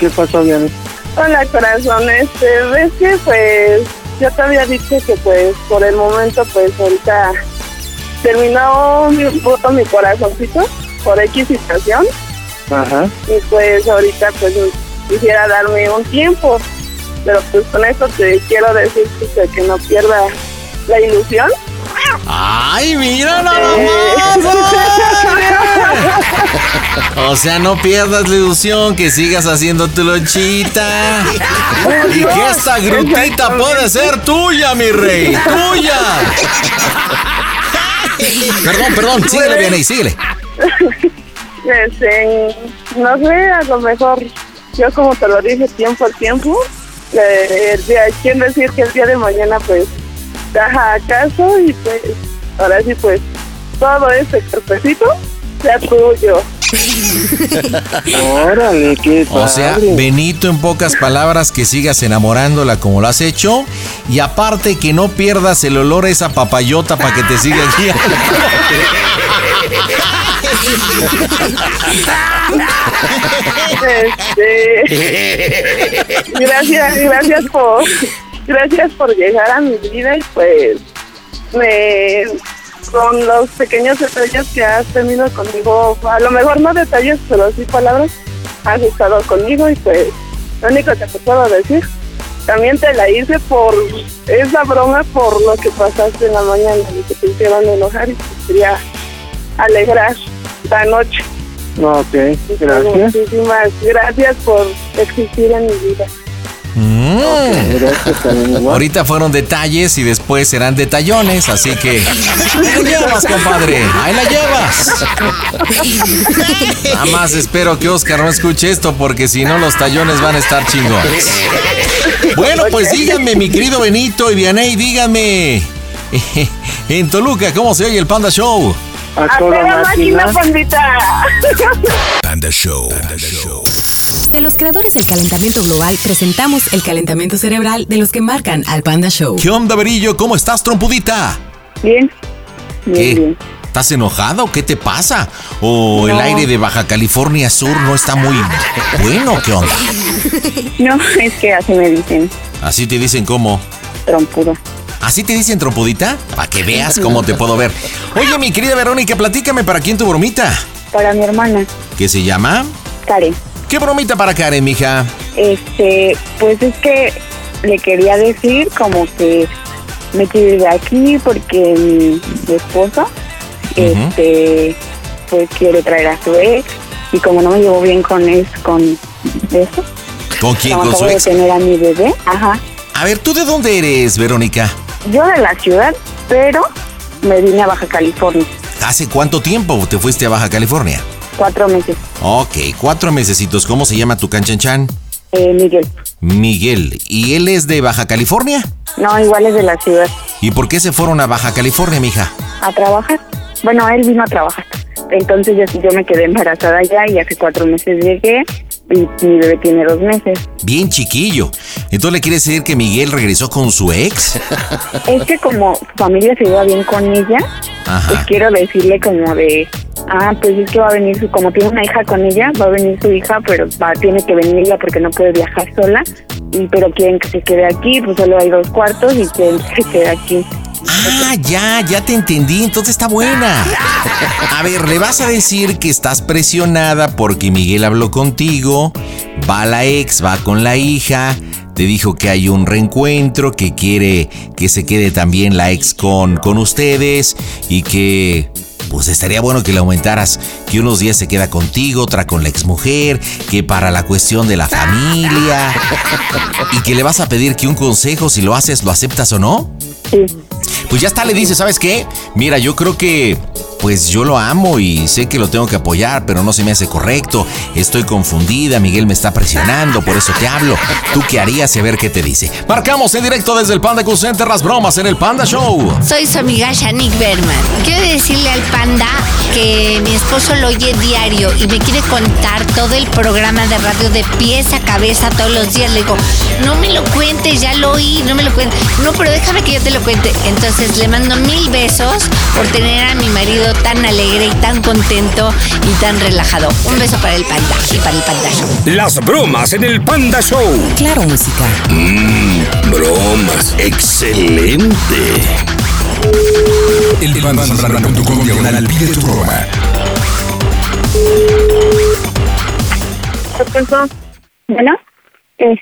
¿Qué pasó, Diana? Hola corazón, este, ves que pues yo te había dicho que pues por el momento pues ahorita terminó mi, roto mi corazoncito por X situación Ajá. y pues ahorita pues quisiera darme un tiempo, pero pues con esto te quiero decir que, que no pierda la ilusión. ¡Ay, mira nada más! O sea, no pierdas la ilusión, que sigas haciendo tu lonchita. Y que esta grutita puede ser tuya, mi rey, tuya. Perdón, perdón, síguele, Vianey, síguele. Este, no sé, a lo mejor yo como te lo dije tiempo al tiempo, eh, el día, quiero decir que el día de mañana pues caja acaso y pues ahora sí pues todo este cuerpecito sea tuyo. Órale, qué O sea, padre. Benito, en pocas palabras, que sigas enamorándola como lo has hecho. Y aparte, que no pierdas el olor a esa papayota para que te siga guiando. Este, gracias, gracias por, gracias por llegar a mi vida y pues me con los pequeños detalles que has tenido conmigo, a lo mejor no detalles, pero sí palabras, has estado conmigo y pues Lo único que te puedo decir, también te la hice por esa broma, por lo que pasaste en la mañana y que te hicieron enojar y te quería alegrar la noche. Ok, gracias. Muchísimas gracias por existir en mi vida. Mm. Gracias. Ahorita fueron detalles y después serán detallones, así que. Ahí la llevas, compadre. Ahí la llevas. Nada más espero que Oscar no escuche esto porque si no los tallones van a estar chingones. Bueno, pues díganme, mi querido Benito y Vianey, díganme. En Toluca, ¿cómo se oye el Panda Show? A ¡A toda máquina, máquina. pandita! Panda Show. Panda Show. De los creadores del calentamiento global, presentamos el calentamiento cerebral de los que marcan al Panda Show. ¿Qué onda, Berillo? ¿Cómo estás, trompudita? Bien. ¿Qué? ¿Estás enojado? ¿Qué te pasa? ¿O el No. aire de Baja California Sur no está muy bueno? ¿Qué onda? No, es que así me dicen, Así te dicen cómo. trompudo. ¿Así te dicen trompudita? Para que veas cómo te puedo ver. Oye, mi querida Verónica, platícame para quién tu bromita. Para mi hermana, ¿Qué se llama? Karen. ¿Qué bromita para Karen, mija? Este, pues es que le quería decir como que me quiero ir de aquí porque mi, mi esposo, este, pues quiere traer a su ex y como no me llevo bien con es, con eso, ¿Con quién? como ¿Con su acabo de ex? tener a mi bebé, ajá. A ver, ¿tú de dónde eres, Verónica? Yo de la ciudad, pero me vine a Baja California, ¿Hace cuánto tiempo te fuiste a Baja California? cuatro meses. Ok, cuatro mesecitos. ¿Cómo se llama tu canchanchan? Eh, Miguel, Miguel. ¿Y él es de Baja California? no, igual es de la ciudad, ¿Y por qué se fueron a Baja California, mija? a trabajar. Bueno, él vino a trabajar. Entonces yo, yo me quedé embarazada allá y hace cuatro meses llegué y mi bebé tiene dos meses. Bien chiquillo. Entonces le quiere decir que Miguel regresó con su ex. Es que como su familia se lleva bien con ella, pues Ajá. quiero decirle como de, ah, pues es que va a venir su, como tiene una hija con ella, va a venir su hija, pero va, tiene que venir ella porque no puede viajar sola, pero quieren que se quede aquí, pues solo hay dos cuartos y quieren que se quede aquí. Ah, ya, ya te entendí. Entonces está buena. A ver, le vas a decir que estás presionada porque Miguel habló contigo. Va la ex, va con la hija. Te dijo que hay un reencuentro, que quiere que se quede también la ex con, con ustedes y que pues estaría bueno que le aumentaras, que unos días se queda contigo, otra con la exmujer, que para la cuestión de la familia y que le vas a pedir que un consejo, si lo haces, lo aceptas o no. Sí. Pues ya está, le dice, ¿sabes qué? Mira, yo creo que pues yo lo amo y sé que lo tengo que apoyar, pero no se me hace correcto. Estoy confundida, Miguel me está presionando, por eso te hablo. ¿Tú qué harías y a ver qué te dice? Marcamos en directo desde el Panda Center las bromas en el Panda Show. Soy su amiga Shanique Berman. Quiero decirle al panda que mi esposo lo oye diario y me quiere contar todo el programa de radio de pies a cabeza todos los días. Le digo, no me lo cuentes, ya lo oí, no me lo cuentes. No, pero déjame que yo te lo cuente. Entonces le mando mil besos por tener a mi marido tan alegre y tan contento y tan relajado. Un beso para el panda y para el panda show. Las bromas en el Panda Show. Claro, música. Mmm, bromas. Excelente. El pandasambrano.com diagonal pide tu broma. Bueno, eh,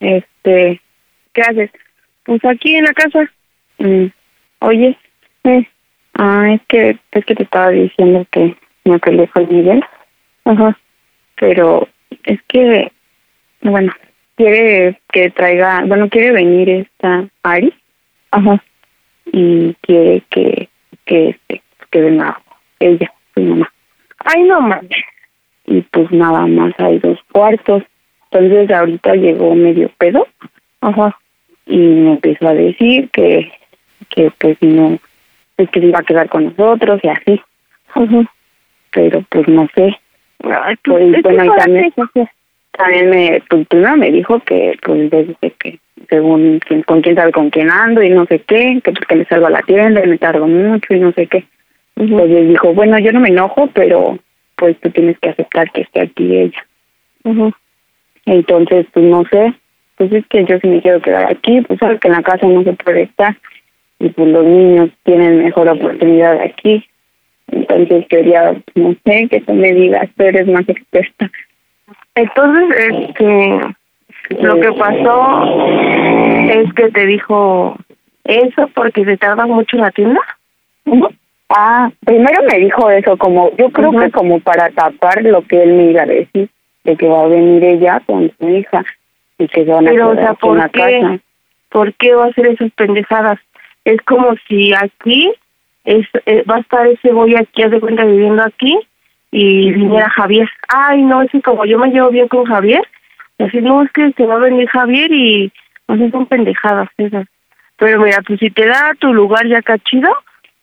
este, ¿qué haces? Pues aquí en la casa. Mm, Oye, eh, ah, es que, es que te estaba diciendo que me peleé con Miguel. Ajá. Pero es que, bueno, quiere que traiga, bueno, quiere venir esta Ari. Ajá. Y quiere que, que, este, que venga ella, su mamá. Ay, no mames y pues nada más hay dos cuartos. Entonces ahorita llegó medio pedo, ajá, y me empezó a decir que, que pues no, pues que se iba a quedar con nosotros y así, ajá. pero pues no sé. pues bueno, y también, también me, pues primero me dijo que pues desde que según con quién sabe con quién ando y no sé qué, que porque le salgo a la tienda y me tardo mucho y no sé qué. Entonces dijo, bueno, yo no me enojo, pero pues tú tienes que aceptar que esté aquí ella. Entonces, pues no sé, pues es que yo sí me quiero quedar aquí, pues sabes que en la casa no se puede estar y pues los niños tienen mejor oportunidad aquí. Entonces quería, no sé, que tú me digas, tú eres más experta. Entonces, este, Lo que pasó es que te dijo eso porque se tarda mucho en la tienda. Ah, primero me dijo eso, como yo creo que como para tapar lo que él me iba a decir, de que va a venir ella con su hija y que se van a Pero, o sea, ¿por qué? casa. ¿Por qué va a hacer esas pendejadas? Es como si aquí es, eh, va a estar ese boy aquí, haz de cuenta, viviendo aquí, y viniera Javier. Ay, no, es que como yo me llevo bien con Javier, así no, es que se va a venir Javier y no sé, son pendejadas esas. Pero mira, pues si te da tu lugar ya cachido,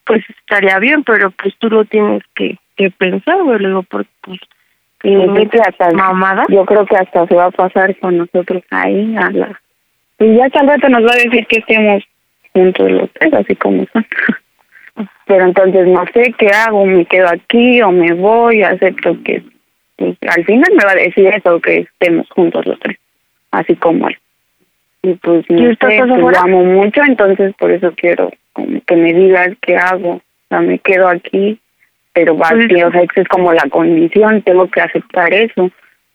pues estaría bien, pero pues tú lo tienes que, que pensar, güey, luego, porque pues... que hasta, mamada. yo creo que hasta se va a pasar con nosotros ahí a la y ya que al rato nos va a decir que estemos juntos los tres así como son pero entonces no sé qué hago me quedo aquí o me voy acepto que pues, al final me va a decir eso que estemos juntos los tres así como él. Y pues no ¿Y sé pues, lo amo mucho entonces por eso quiero como que me digas qué hago. O sea me quedo aquí pero va Pues- o sea esa es como la condición tengo que aceptar eso.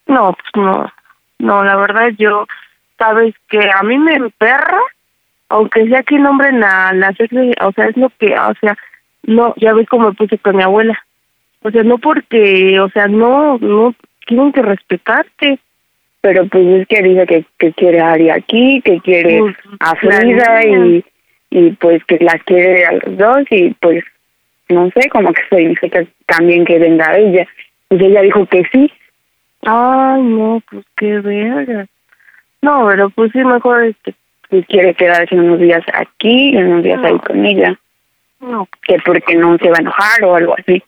No, pues no. No, la verdad yo, sabes que a mí me emperra, aunque sea que nombren a las o sea, es lo que, o sea, no, ya ves cómo me puse con mi abuela. O sea, no porque, o sea, no, no, tienen que respetarte. pero pues es que dice que, que quiere a Ari aquí, que quiere Pues, a Frida y, y pues que las quiere a los dos y pues no sé, como que significa también que venga ella. Pues ella dijo que sí. Ay, no, pues qué verga. No, pero pues sí, mejor este. Y quiere quedarse unos días aquí y unos días ahí con ella. No, Que porque no se va a enojar o algo así.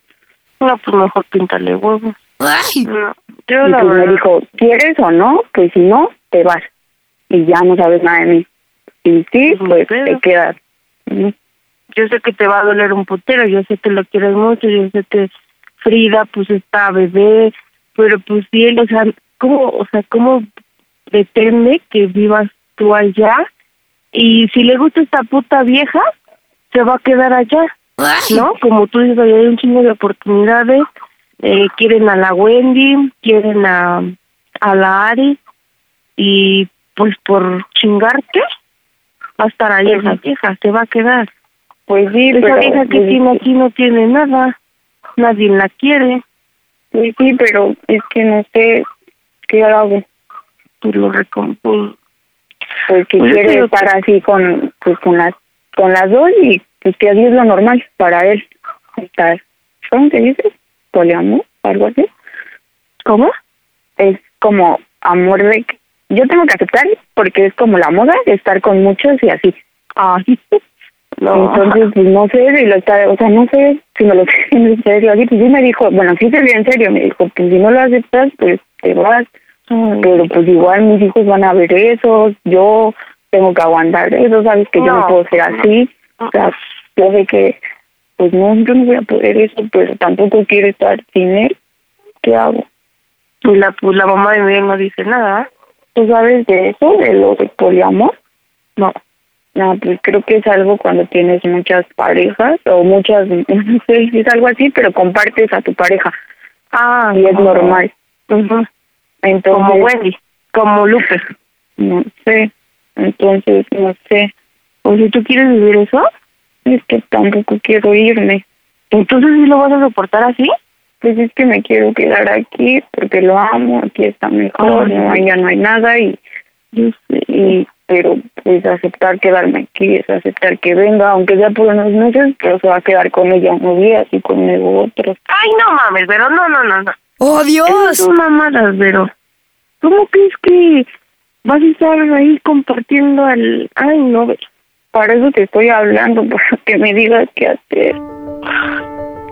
no, pues mejor píntale huevos. No, yo y la pues me dijo, ¿quieres o no? Pues si no, te vas. Y ya no sabes nada de mí. Y sí, pues te quedas. Yo sé que te va a doler un putero, yo sé que lo quieres mucho, yo sé que Frida pues está bebé, pero pues sí él, o sea, ¿cómo, o sea, cómo pretende que vivas tú allá? Y si le gusta esta puta vieja, se va a quedar allá, ¿no? Como tú dices, hay un chingo de oportunidades, eh, quieren a la Wendy, quieren a, a la Ari, y pues por chingarte, va a estar ahí esa vieja, se va a quedar. Pues sí, Esa pero... vieja que pues, tiene aquí no tiene nada, nadie la quiere. Sí, sí, pero es que no sé qué hago. Tú lo recompon. Pues que Pues quiere estar así con, pues con las, con las dos y pues que así es lo normal para él. Estar, ¿cómo se dice? Poliamor, algo así. ¿Cómo? Es como amor de que yo tengo que aceptar porque es como la moda de estar con muchos y así. Ay, no. Entonces, pues no sé si lo está, o sea, no sé si me lo diciendo en serio. Así, pues sí me dijo, bueno, sí se vio en serio, me dijo, pues si no lo aceptas, pues te vas. Pero pues igual mis hijos van a ver eso, yo tengo que aguantar eso, sabes que yo No. puedo ser así. O sea, yo sé que, pues no, yo no voy a poder eso, pero tampoco quiero estar sin él. ¿Qué hago? Pues la, pues la mamá de Miguel no dice nada. ¿Tú sabes de eso, de lo de poliamor? No. No, pues creo que es algo cuando tienes muchas parejas o muchas, no sé si es algo así, pero compartes a tu pareja. Ah, y es no. normal. Entonces, Como Wendy, como Lupe. no sé, entonces no sé. O si tú quieres vivir eso, Es que tampoco quiero irme. entonces sí lo vas a soportar así. Pues es que me quiero quedar aquí porque lo amo, aquí está mejor, no, allá no hay nada y, y pero pues aceptar quedarme aquí es aceptar que venga, aunque sea por unos meses, pero se va a quedar con ella unos días y conmigo otros. Ay, no mames, pero no, no, no, no. ¡Oh, Esas Dios! son mamadas, pero ¿cómo crees que vas a estar ahí compartiendo al... Ay, no, Vero. Para eso te estoy hablando, para que me digas qué hacer.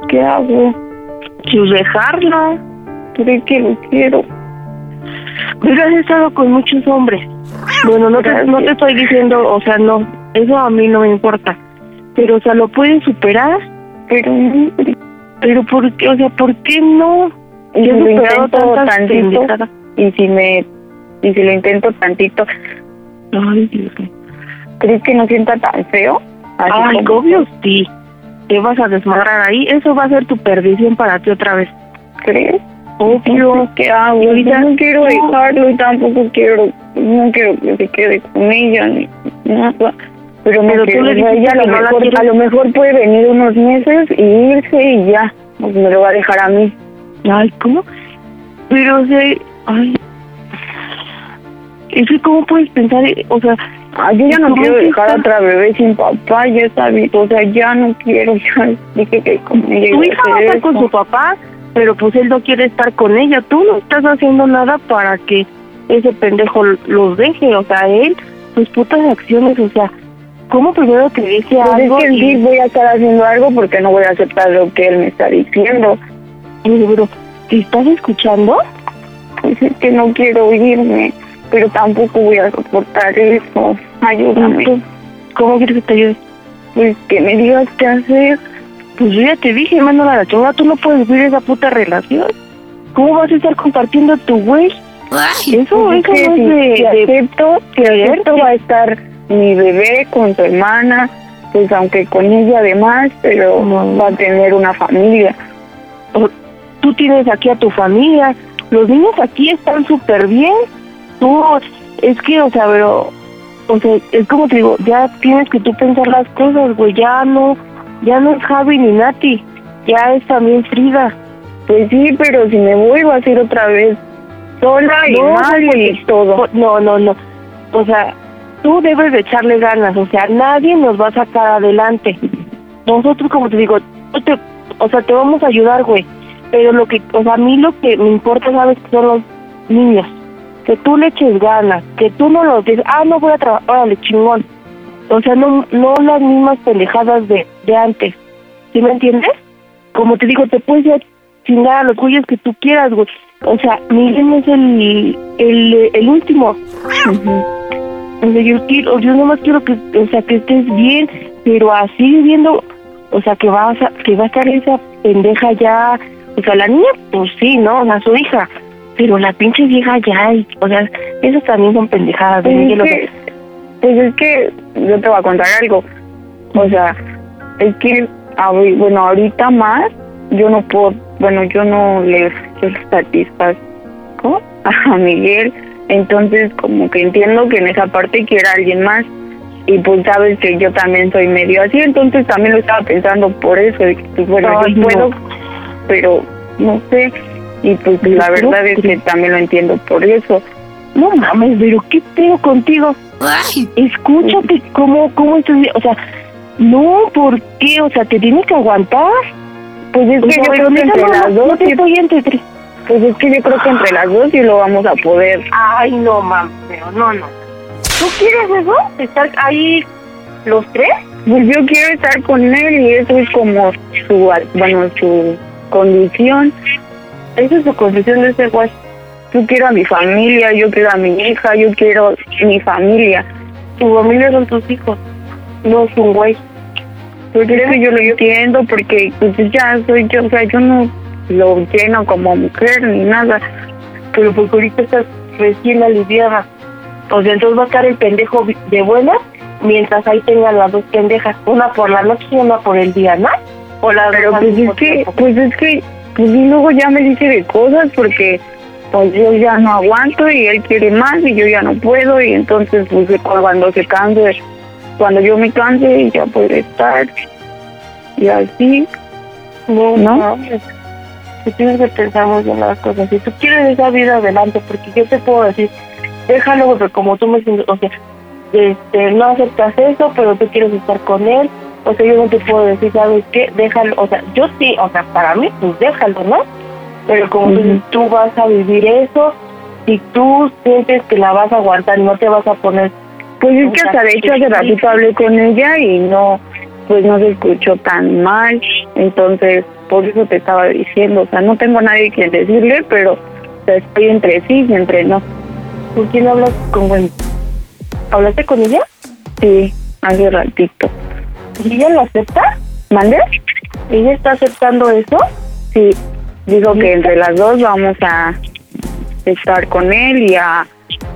¿Qué hago? Pues dejarlo. ¿Crees que lo quiero? Pero has estado con muchos hombres. Bueno, no te, no te estoy diciendo, o sea, no, eso a mí no me importa. Pero, o sea, ¿lo puedes superar? Pero Pero, ¿por qué? O sea, ¿por qué no? y si lo intento tantas tantito, y si me, y si lo intento tantito, Ay, Dios mío. ¿Crees que no sienta tan feo? Así Ay, obvio, sí. Te vas a desmadrar ahí. Eso va a ser tu perdición para ti otra vez. ¿Crees? Obvio, ¿qué hago? Ahorita no quiero dejarlo y tampoco quiero, no quiero que se quede con ella ni nada. Pero, no Pero tú le ella a lo, mejor, a lo mejor puede venir unos meses y irse y ya, pues me lo va a dejar a mí. Ay, ¿cómo? Pero, o sea, ay. Es que, ¿cómo puedes pensar? O sea, Ah, yo ya no ¿cómo quiero dejar a otra bebé sin papá, ya está bien, o sea, ya no quiero, ya dije que con ella Tu hija va a estar con su papá, pero pues él no quiere estar con ella. Tú no estás haciendo nada para que ese pendejo los deje. O sea, él, sus putas acciones, o sea, ¿cómo primero te dice Pues algo? es que y- sí voy a estar haciendo algo porque no voy a aceptar lo que él me está diciendo. Oye, pero, ¿te estás escuchando? Pues es que no quiero irme, pero tampoco voy a soportar eso. Ayúdame. ¿Cómo quieres que te ayude? Pues que me digas qué hacer. Pues yo ya te dije, mándala a la chingada, tú no puedes vivir esa puta relación. ¿Cómo vas a estar compartiendo a tu güey? Eso, Pues eso es que no si, de, si acepto, si acepto va a estar mi bebé con su hermana, pues aunque con ella además, pero va a tener una familia. tú tienes aquí a tu familia, los niños aquí están súper bien, tú, es que, o sea, pero, o sea, es como te digo, ya tienes que tú pensar las cosas, güey, ya no, ya no es Javi ni Nati, ya es también Frida. Pues sí, pero si me va a ser otra vez sola y No, mal y todo. No, no, no, o sea, tú debes de echarle ganas, o sea, nadie nos va a sacar adelante. Nosotros, como te digo, te- o sea, te vamos a ayudar, güey. Pero lo que, o sea, a mí lo que me importa, sabes, que son los niños. Que tú le eches ganas, que tú no los dices, ah, no voy a trabajar, órale, chingón. O sea, no, no las mismas pendejadas de, de antes. ¿Sí me entiendes? Como te digo, te puedes ir chingar a los güeyes que tú quieras, güey. O sea, Miguel es el, el, el último. O sea, yo quiero, yo nomás quiero que, o sea, que estés bien, pero así viviendo, o sea, que vas a, que va a estar esa pendeja ya, o sea, la niña, pues sí, ¿no? O sea, su hija, pero la pinche vieja ya, y, o sea, esas también son pendejadas de Pues es, que, pues es que yo te voy a contar algo. O sea, es que, bueno, ahorita más, yo no puedo, bueno, yo no le, yo le satisfazco a Miguel. Entonces, como que entiendo que en esa parte quiera alguien más. Y pues sabes que yo también soy medio así, entonces también lo estaba pensando por eso. de que, pues, bueno, Ay, yo no. puedo, pero no sé. Y pues la verdad es que también lo entiendo por eso. no mames, pero ¿qué pedo contigo? Escúchate cómo, cómo estás, o sea, no, ¿por qué? O sea, te tienes que aguantar. Pues es que yo pero creo que entre no, las dos no te estoy entre Pues es que yo creo que entre las dos sí lo vamos a poder. Ay, no, mames, pero no, no. ¿Tú quieres eso? ¿Estar ahí los tres? Pues yo quiero estar con él y eso es como su, bueno, su condición. Esa es su condición de ser guay. Yo quiero a mi familia, yo quiero a mi hija, yo quiero mi familia. Tu familia son tus hijos, no es un güey. Porque es que yo lo entiendo, porque pues ya soy yo, o sea, yo no lo lleno como mujer ni nada. Pero porque ahorita estás recién aliviada. O sea, entonces va a estar el pendejo de buena mientras ahí tengan las dos pendejas. Una por la noche y una por el día, ¿no? O Pero al pues es que, pues es que, pues y luego ya me dice de cosas porque pues yo ya no aguanto y él quiere más y yo ya no puedo y entonces pues cuando se canse, cuando yo me canse ya puede estar y así. No, ¿No? no. Tienes que pensar muy bien las cosas. Si tú quieres esa vida adelante, porque yo te puedo decir, déjalo, porque como tú me o sea, este, no aceptas eso, pero tú quieres estar con él. O sea, yo no te puedo decir, ¿sabes qué? Déjalo, o sea, yo sí, o sea, para mí, pues déjalo, ¿no? Pero como tú dices, tú vas a vivir eso, si tú sientes que la vas a aguantar, no te vas a poner. Pues es que hasta de hecho hace ratito hablé con ella y no, pues no se escuchó tan mal, entonces por eso te estaba diciendo, o sea, no tengo a nadie quien decirle, pero o sea, estoy entre sí y entre no. ¿Con quién hablas con Wendy? ¿Hablaste con ella? Sí, hace ratito. ¿Y ella lo acepta? ¿Mande? ¿Ella está aceptando eso? Sí, digo que entre las dos vamos a estar con él y a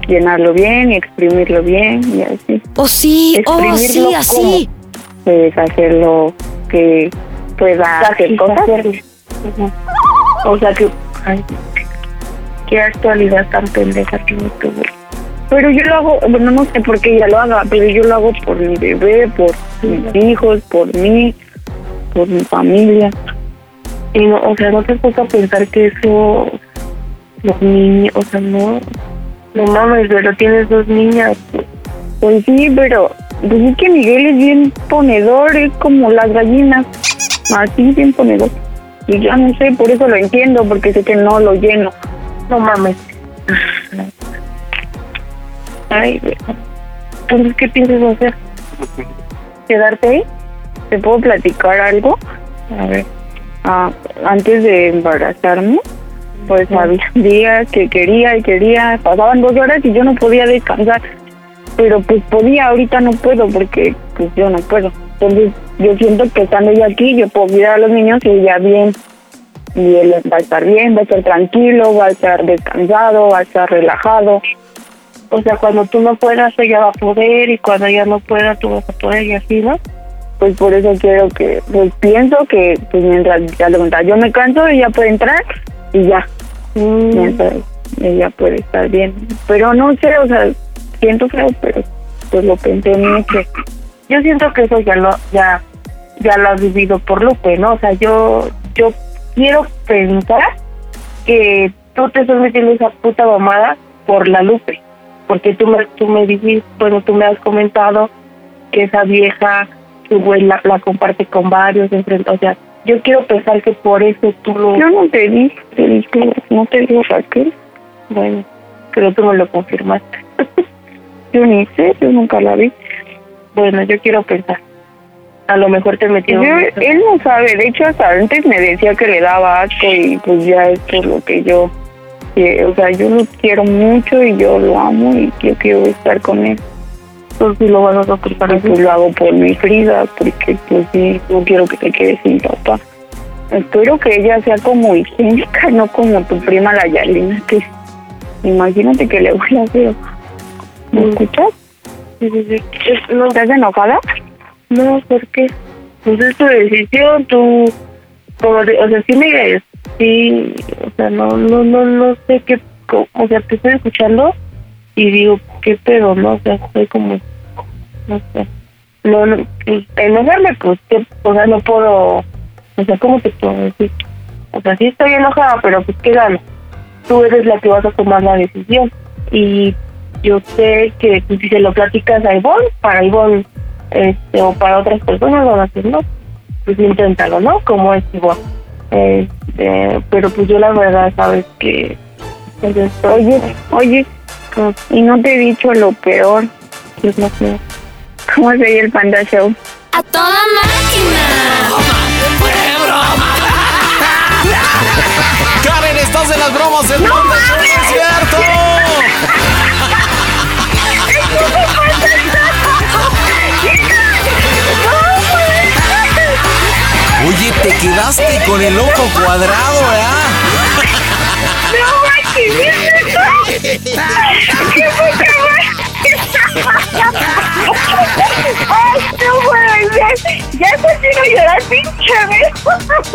llenarlo bien y exprimirlo bien y así. Oh, sí, oh, sí, así. Pues hacerlo que pueda hacer cosas. O sea que Ay, qué actualidad tan pendeja tiene tu. Pero yo lo hago, bueno, no sé por qué ella lo haga, pero yo lo hago por mi bebé, por mis hijos, por mí, por mi familia. Y no, o sea, no te puedo pensar que eso, los niños, o sea, no, no mames, pero tienes dos niñas. Pues sí, pero pues es que Miguel es bien ponedor, es como las gallinas, así bien ponedor. Y ya no sé, por eso lo entiendo, porque sé que no lo lleno. No mames. Ay, entonces, ¿qué piensas hacer? ¿Quedarte ahí? ¿Te puedo platicar algo? A ver. Ah, antes de embarazarme, pues había días que quería y quería, pasaban dos horas y yo no podía descansar, pero pues podía, ahorita no puedo porque pues yo no puedo. Entonces yo siento que estando yo aquí, yo puedo cuidar a los niños y ella bien, y él va a estar bien, va a estar tranquilo, va a estar descansado, va a estar relajado. O sea, cuando tú no puedas, ella va a poder, y cuando ella no pueda, tú vas a poder, y así, ¿no? Pues por eso quiero que, pues pienso que pues mientras ya le contaba, yo me canso, ella puede entrar y ya. Mientras ella puede estar bien. Pero no sé, o sea, siento feo, pero pues lo pensé mucho. Yo siento que eso ya lo, ya, ya lo has vivido por Lupe, ¿no? O sea, yo, yo quiero pensar que tú te estás metiendo esa puta mamada por la Lupe. Porque tú me, tú me dijiste, bueno, tú me has comentado que esa vieja, tu güey la, la comparte con varios, entre- o sea, yo quiero pensar que por eso tú lo... Yo no te dije, te dije, no te digo Raquel. Bueno, pero tú me lo confirmaste. Yo ni sé, yo nunca la vi. Bueno, yo quiero pensar. A lo mejor te metió... Yo- él no sabe, de hecho hasta antes me decía que le daba asco y pues ya es por lo que yo, o sea, yo lo quiero mucho y yo lo amo y yo quiero estar con él. Entonces lo vas a soportar Y pues lo hago por mi Frida, porque pues sí, no quiero que te quedes sin papá. Espero que ella sea como higiénica, no como tu prima la Yalina, que imagínate que le voy a hacer. ¿Me escuchas? Sí, sí, sí. Es- no, ¿Estás enojada? No, ¿por qué? Pues es tu decisión, tú, como de- o sea, sí me, sí, o sea, no, no, no, no sé qué, o sea, te estoy escuchando y digo, qué pedo, ¿no? O sea, estoy como, no sé, no, no, enojarme, pues, que, o sea, no puedo, o sea, ¿cómo te puedo decir? O sea, sí estoy enojada, pero pues, ¿qué gano? Tú eres la que vas a tomar la decisión y yo sé que si se lo platicas a Ivonne, para Ivonne este, o para otras personas van a decir, no, pues inténtalo, ¿no? Como es Ivonne. Este, pero pues yo la verdad, sabes que... pues, estoy- Oye, oye, y no te he dicho lo peor. ¿Qué es lo peor? ¿Cómo se oye el Panda Show? ¡A toda Karen, estás en las bromas ¡No mames! Oye, te quedaste con el ojo cuadrado, ¿verdad? ¡No manches! ¡Qué ¡Ay, no puedo ser! Ya te quiero llorar, pinche.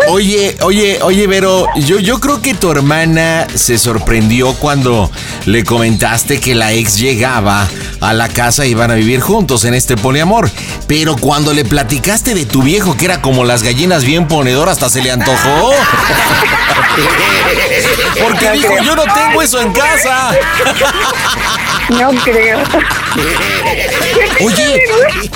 Oye, oye, oye, Vero, yo, yo creo que tu hermana se sorprendió cuando le comentaste que la ex llegaba a la casa y iban a vivir juntos en este poliamor. Pero cuando le platicaste de tu viejo, que era como las gallinas bien ponedor, hasta se le antojó. Porque dijo, yo no tengo eso en casa. No creo. Oye, ¿y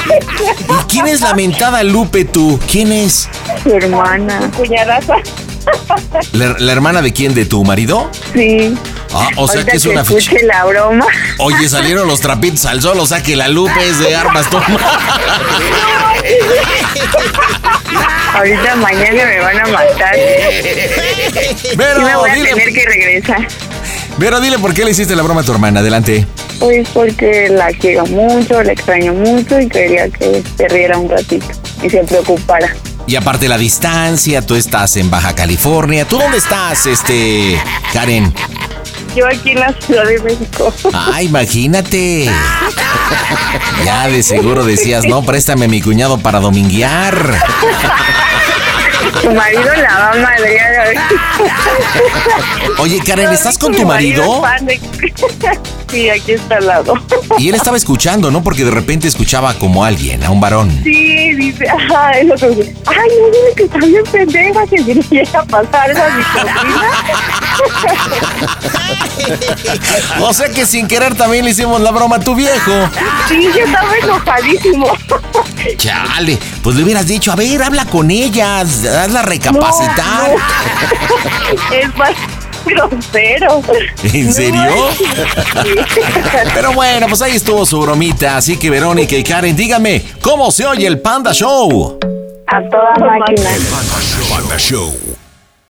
quién es la mentada Lupe tú? ¿Quién es? Su hermana. Cuñadaza. ¿La, la hermana de quién? ¿De tu marido? Sí. Ah, o sea Ahorita que es una escuche ficha. la broma. Oye, salieron los trapitos al sol, o sea que la Lupe es de armas toma. Ahorita mañana me van a matar. Pero Sí me voy a dile- tener que regresar. Pero dile por qué le hiciste la broma a tu hermana, adelante. Pues porque la quiero mucho, la extraño mucho y quería que se riera un ratito y se preocupara. Y aparte la distancia, tú estás en Baja California. ¿Tú dónde estás, este, Karen? Yo aquí en la Ciudad de México. Ah, imagínate. Ya de seguro decías, no, préstame a mi cuñado para dominguear. Tu marido la va a madrear. Oye, Karen, ¿estás con tu marido? Sí, aquí está al lado. Y él estaba escuchando, ¿no? Porque de repente escuchaba como alguien, a un varón. Sí, dice, ay, lo que dice. Ay, no, dile que está bien pendeja que llega a pasar esa O sea que sin querer también le hicimos la broma a tu viejo. Sí, yo estaba enojadísimo. Chale, pues le hubieras dicho, a ver, habla con ellas, hazla recapacitar. Es más grosero. ¿En serio? Pero bueno, pues ahí estuvo su bromita. Así que Verónica y Karen, díganme, ¿cómo se oye el Panda Show? A toda máquina. Panda Show.